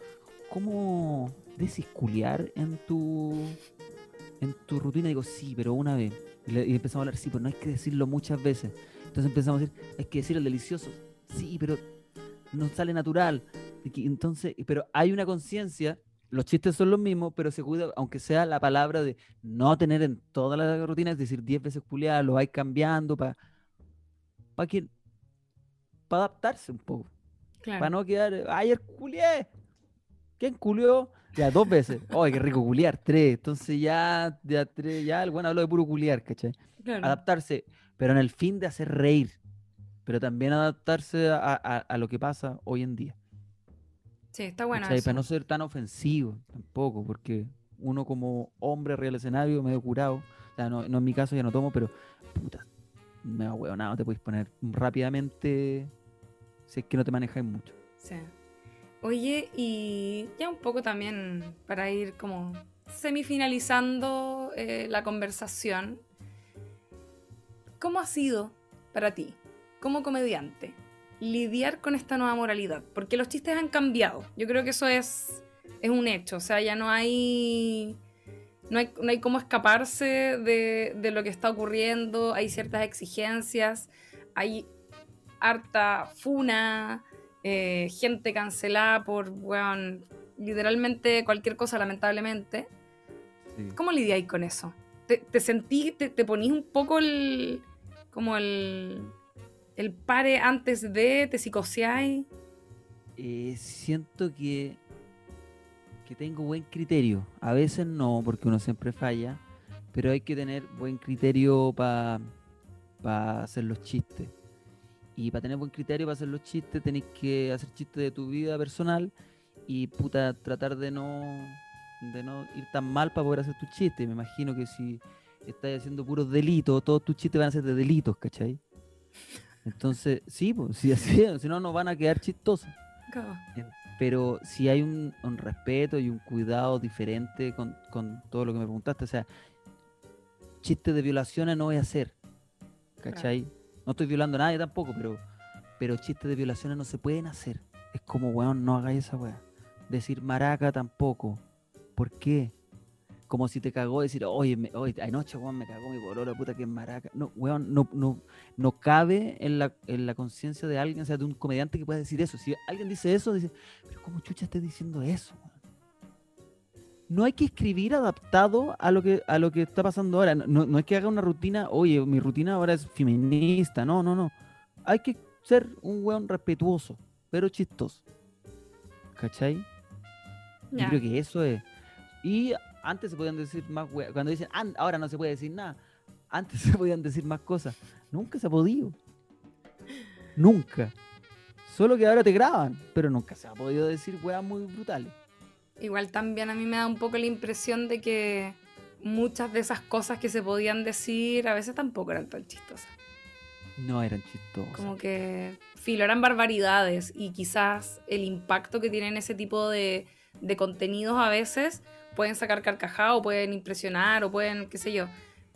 ¿cómo decís culiar en tu, en tu rutina? digo, sí, pero una vez. Y, le- y empezamos a hablar, sí, pero no hay que decirlo muchas veces. Entonces empezamos a decir, hay que decir el delicioso. Sí, pero no sale natural. Y Entonces, pero hay una conciencia, los chistes son los mismos, pero se cuida, aunque sea la palabra de no tener en toda la rutina, es decir, 10 veces culiar, lo vais cambiando para para que para adaptarse un poco. Claro. Para no quedar, ayer culié. ¿Quién culió? Ya, dos veces. ¡Ay, qué rico culiar! Tres. Entonces ya, ya tres, ya el bueno habló de puro culiar, ¿cachai? Claro. Adaptarse, pero en el fin de hacer reír. Pero también adaptarse a, a- a lo que pasa hoy en día. Sí, está bueno. eso. Para no ser tan ofensivo tampoco, porque uno como hombre del escenario, medio curado, o sea, no, no en mi caso ya no tomo, pero puta, me va nada, te puedes poner rápidamente si es que no te manejas mucho. Sí. Oye, y ya un poco también para ir como semifinalizando eh, la conversación, ¿cómo ha sido para ti, como comediante, lidiar con esta nueva moralidad? Porque los chistes han cambiado. Yo creo que eso es, es un hecho. O sea, ya no hay, no hay, no hay cómo escaparse de, de lo que está ocurriendo. Hay ciertas exigencias. Hay harta funa. eh, gente cancelada por, weón, literalmente cualquier cosa, lamentablemente. Sí. ¿Cómo lidiáis con eso? ¿Te, te sentí, te, te ponís un poco el. como el. El pare antes de, te psicoseáis? Eh, siento que, que tengo buen criterio. A veces no, porque uno siempre falla, pero hay que tener buen criterio para hacer los chistes. Y para tener buen criterio para hacer los chistes, tenéis que hacer chistes de tu vida personal y puta, tratar de no, de no ir tan mal para poder hacer tus chistes. Me imagino que si estás haciendo puros delitos, todos tus chistes van a ser de delitos, ¿cachai? Entonces, sí, pues, si así, si no, no van a quedar chistosos. Pero si hay un, un respeto y un cuidado diferente con, con todo lo que me preguntaste, o sea, chistes de violaciones no voy a hacer, ¿cachai? No estoy violando a nadie tampoco, pero, pero chistes de violaciones no se pueden hacer. Es como, weón, no hagáis esa weá. Decir maraca tampoco. ¿Por qué? Como si te cagó decir, oye, me, oye anoche, weón, me cagó mi bololo, puta que maraca. No, weón, no, no, no cabe en la, en la conciencia de alguien, o sea, de un comediante que pueda decir eso. Si alguien dice eso, dice, pero ¿cómo chucha estás diciendo eso? weón?" No hay que escribir adaptado a lo que, a lo que está pasando ahora. No, no es que haga una rutina, oye, mi rutina ahora es feminista. No, no, no. Hay que ser un weón respetuoso, pero chistoso. ¿Cachai? Yo creo que eso es. Y antes se podían decir más weas. Cuando dicen, "An- ahora no se puede decir nada. Antes se podían decir más cosas. Nunca se ha podido. Nunca. Solo que ahora te graban, pero nunca se ha podido decir weas muy brutales. Igual también a mí me da un poco la impresión de que muchas de esas cosas que se podían decir a veces tampoco eran tan chistosas. No eran chistosas. Como que, filo, eran barbaridades y quizás el impacto que tienen ese tipo de, de contenidos a veces pueden sacar carcajada o pueden impresionar o pueden, qué sé yo.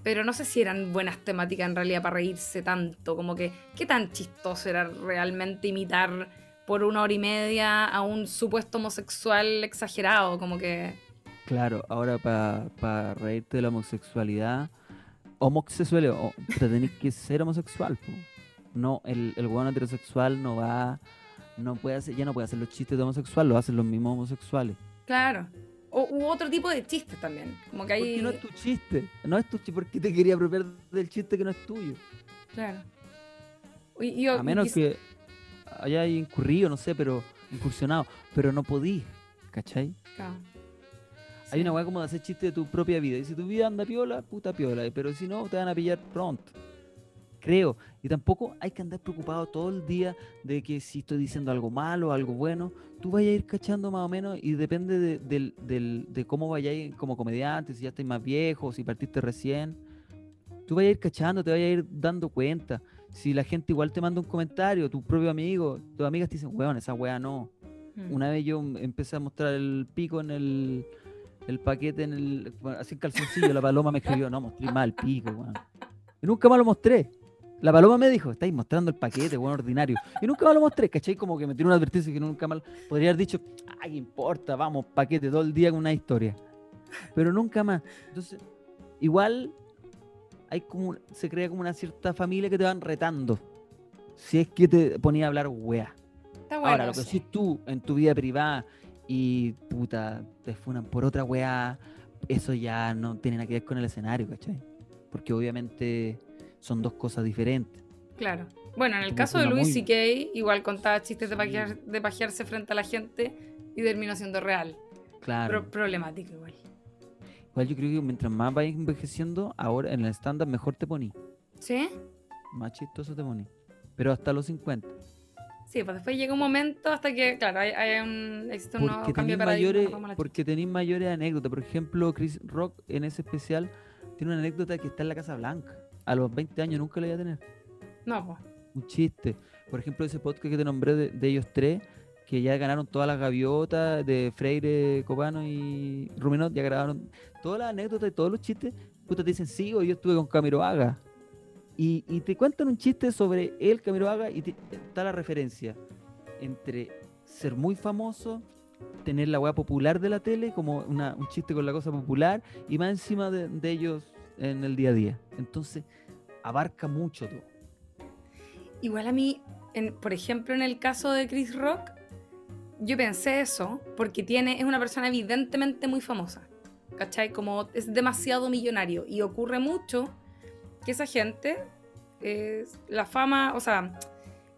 Pero no sé si eran buenas temáticas en realidad para reírse tanto. Como que, ¿qué tan chistoso era realmente imitar por una hora y media a un supuesto homosexual exagerado? Como que... Claro, ahora para reírte de la homosexualidad, homosexual, o, te tenés que ser homosexual. po. No, el, el heterosexual no va, no puede hacer, ya no puede hacer los chistes de homosexual, lo hacen los mismos homosexuales. Claro. O, u otro tipo de chistes también. Como que hay... Porque no es tu chiste, no es tu chiste, porque te quería apropiar del chiste que no es tuyo. Claro. Y- y- A y menos quiz- que haya incurrido, no sé, pero incursionado, pero no podí, ¿cachai? Claro. Hay Sí. una weá como de hacer chiste de tu propia vida. Y si tu vida anda piola, puta piola. Pero si no, te van a pillar pronto. Creo. Y tampoco hay que andar preocupado todo el día de que si estoy diciendo algo malo, algo bueno. Tú vayas a ir cachando más o menos y depende de, del- del- de cómo vayáis como comediante, si ya estáis más viejo, si partiste recién. Tú vayas a ir cachando, te vayas a ir dando cuenta. Si la gente igual te manda un comentario, tu propio amigo, tus amigas te dicen, weón, esa weá no. Mm. Una vez yo empecé a mostrar el pico en el, el paquete, en el, así en calzoncillo. La paloma me escribió, no, mostré mal el pico, weón. Y nunca más lo mostré. La paloma me dijo, estáis mostrando el paquete, weón, ordinario. Y nunca más lo mostré, ¿cachai? Como que me tiró una advertencia que nunca más. Podría haber dicho, ah, qué importa, vamos, paquete todo el día con una historia. Pero nunca más. Entonces, igual hay como, se crea como una cierta familia que te van retando. Si es que te ponía a hablar weá. Está bueno. Ahora, lo que decís tú en tu vida privada y puta, te funan por otra weá, eso ya no tiene nada que ver con el escenario, ¿cachai? Porque obviamente son dos cosas diferentes. Claro. Bueno, en el caso de Luis muy- C.K., igual contaba chistes de, pajear- de pajearse frente a la gente y terminó siendo real. Claro. Pro- problemático igual. Igual yo creo que mientras más vayas envejeciendo, ahora en el estándar mejor te poní. ¿Sí? Más chistoso te poní. Pero hasta los 50. Sí, pues después llega un momento hasta que, claro, hay, hay un, existe un nuevo Porque cambio de mayores, porque tenéis mayores anécdotas. Por ejemplo, Chris Rock en ese especial tiene una anécdota que está en la Casa Blanca. A los 20 años nunca la iba a tener. No, pues. un chiste. Por ejemplo, ese podcast que te nombré de, de ellos tres, que ya ganaron todas las gaviotas de Freire, Copano y Ruminot, ya grabaron todas las anécdotas y todos los chistes. Puta, te dicen, sí, o yo estuve con Camiroaga. Y, y te cuentan un chiste sobre el Camiroaga y te- está la referencia entre ser muy famoso, tener la weá popular de la tele, como una- un chiste con la cosa popular, y más encima de, de ellos en el día a día. Entonces, abarca mucho todo. Igual a mí, en, por ejemplo, en el caso de Chris Rock, yo pensé eso porque tiene, es una persona evidentemente muy famosa. ¿Cachai? Como es demasiado millonario. Y ocurre mucho que esa gente, es la fama, o sea,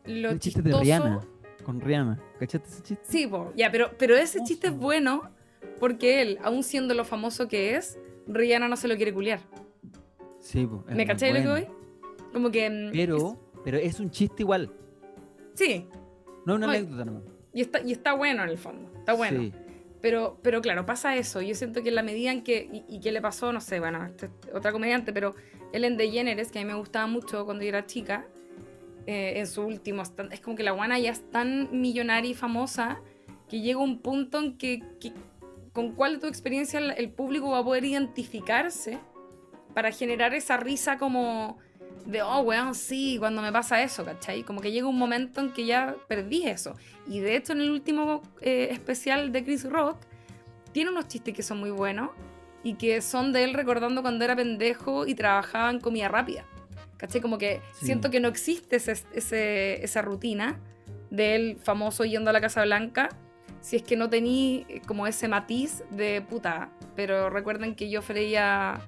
lo El chiste chistoso. de Rihanna. Con Rihanna. ¿Cachaste ese chiste? Sí, po, ya, pero, pero ese chiste es bueno porque él, aún siendo lo famoso que es, Rihanna no se lo quiere culiar. Sí, po, es ¿Me cachai lo que voy? Como que. mm, Pero, pero es un chiste igual. es- sí, No es una anécdota nomás. y está, y está bueno en el fondo. Está bueno. Sí. Pero, pero claro, pasa eso. Yo siento que en la medida en que. ¿Y, y qué le pasó? No sé, bueno, esta es otra comediante, pero Ellen DeGeneres, que a mí me gustaba mucho cuando yo era chica, eh, en su último. Es como que la guana ya es tan millonaria y famosa que llega un punto en que. que- con cuál de tu experiencia el público va a poder identificarse para generar esa risa como de, oh, weón, sí, cuando me pasa eso, ¿cachai? Como que llega un momento en que ya perdí eso. Y de hecho, en el último eh, especial de Chris Rock, tiene unos chistes que son muy buenos y que son de él recordando cuando era pendejo y trabajaba en comida rápida. ¿Cachai? Como que Sí. siento que no existe ese- ese- esa rutina de él famoso yendo a la Casa Blanca si es que no tení eh, como ese matiz de puta. Pero recuerden que yo freía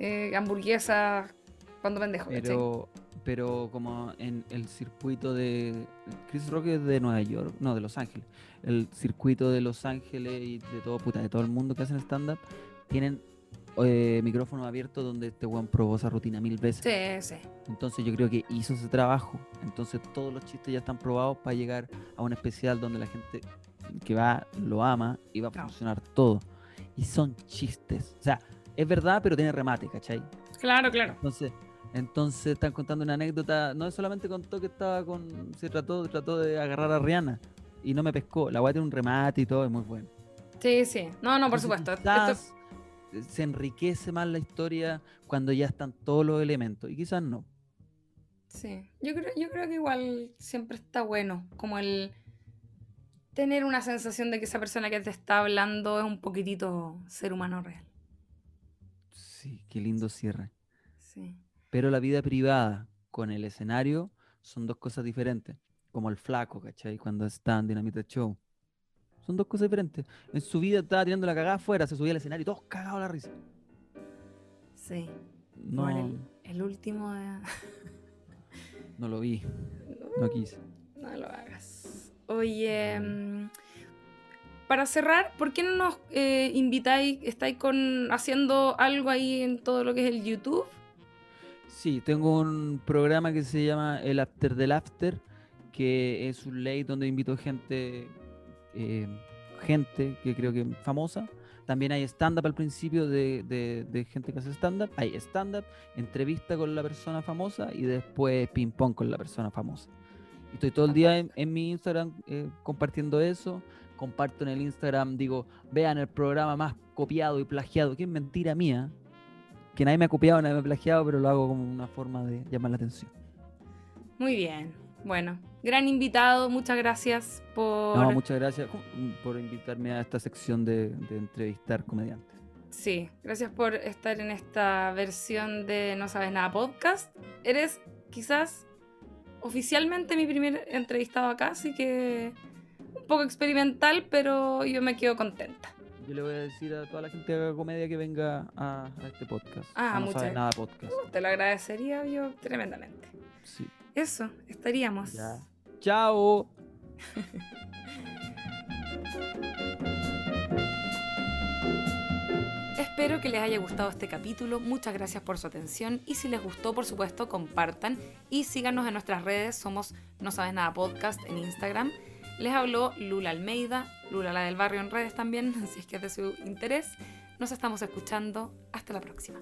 eh, hamburguesas cuando pendejo, ¿cachai? Pero, pero como en el circuito de. Chris Rock es de Nueva York, no, de Los Ángeles. El circuito de Los Ángeles y de todo, puta, de todo el mundo que hacen stand-up tienen eh, micrófonos abiertos donde este weón probó esa rutina mil veces. Sí, sí. Entonces yo creo que hizo ese trabajo. Entonces todos los chistes ya están probados para llegar a un especial donde la gente que va lo ama y va a funcionar todo. Y son chistes. O sea, es verdad, pero tiene remate, ¿cachai? Claro, claro. Entonces, entonces están contando una anécdota. No solamente contó que estaba con. Se trató, trató de agarrar a Rihanna y no me pescó. La weá tiene un remate y todo, es muy bueno. Sí, sí. No, no, por Entonces, supuesto. Esto- se enriquece más la historia cuando ya están todos los elementos. Y quizás no. Sí, yo creo, yo creo que igual siempre está bueno, como el tener una sensación de que esa persona que te está hablando es un poquitito ser humano real. Sí, qué lindo cierre. Sí. Pero la vida privada con el escenario son dos cosas diferentes. Como el flaco, ¿cachai? Cuando está en Dinamita Show. Son dos cosas diferentes. En su vida estaba tirando la cagada afuera, se subía al escenario y todos cagados a la risa. Sí. No, Igual el, el último de... no lo vi. No quise. No lo hagas. Oye, para cerrar, ¿por qué no nos eh, invitáis? ¿Estáis con, haciendo algo ahí en todo lo que es el YouTube? Sí, tengo un programa que se llama El After del After, que es un late donde invito gente, eh, gente que creo que famosa. También hay stand-up al principio de, gente que hace stand-up. Hay stand-up, entrevista con la persona famosa y después ping-pong con la persona famosa. Estoy todo el día en, en mi Instagram eh, compartiendo eso. Comparto en el Instagram, digo, vean el programa más copiado y plagiado, que es mentira mía, que nadie me ha copiado, nadie me ha plagiado, pero lo hago como una forma de llamar la atención. Muy bien. Bueno, gran invitado. Muchas gracias por... No, muchas gracias por invitarme a esta sección de, de entrevistar comediantes. Sí, gracias por estar en esta versión de No Sabes Nada podcast. Eres quizás oficialmente mi primer entrevistado acá, así que poco experimental, pero yo me quedo contenta. Yo le voy a decir a toda la gente que haga comedia que venga a, a este podcast. Ah, no muchas- sabe nada podcast. Te lo agradecería yo tremendamente. Sí. Eso, estaríamos. Ya. Chao. Espero que les haya gustado este capítulo. Muchas gracias por su atención. Y si les gustó, por supuesto, compartan y síganos en nuestras redes. Somos No Sabes Nada Podcast en Instagram. Les habló Lula Almeida, Lula la del barrio en redes también, si es que es de su interés. Nos estamos escuchando. Hasta la próxima.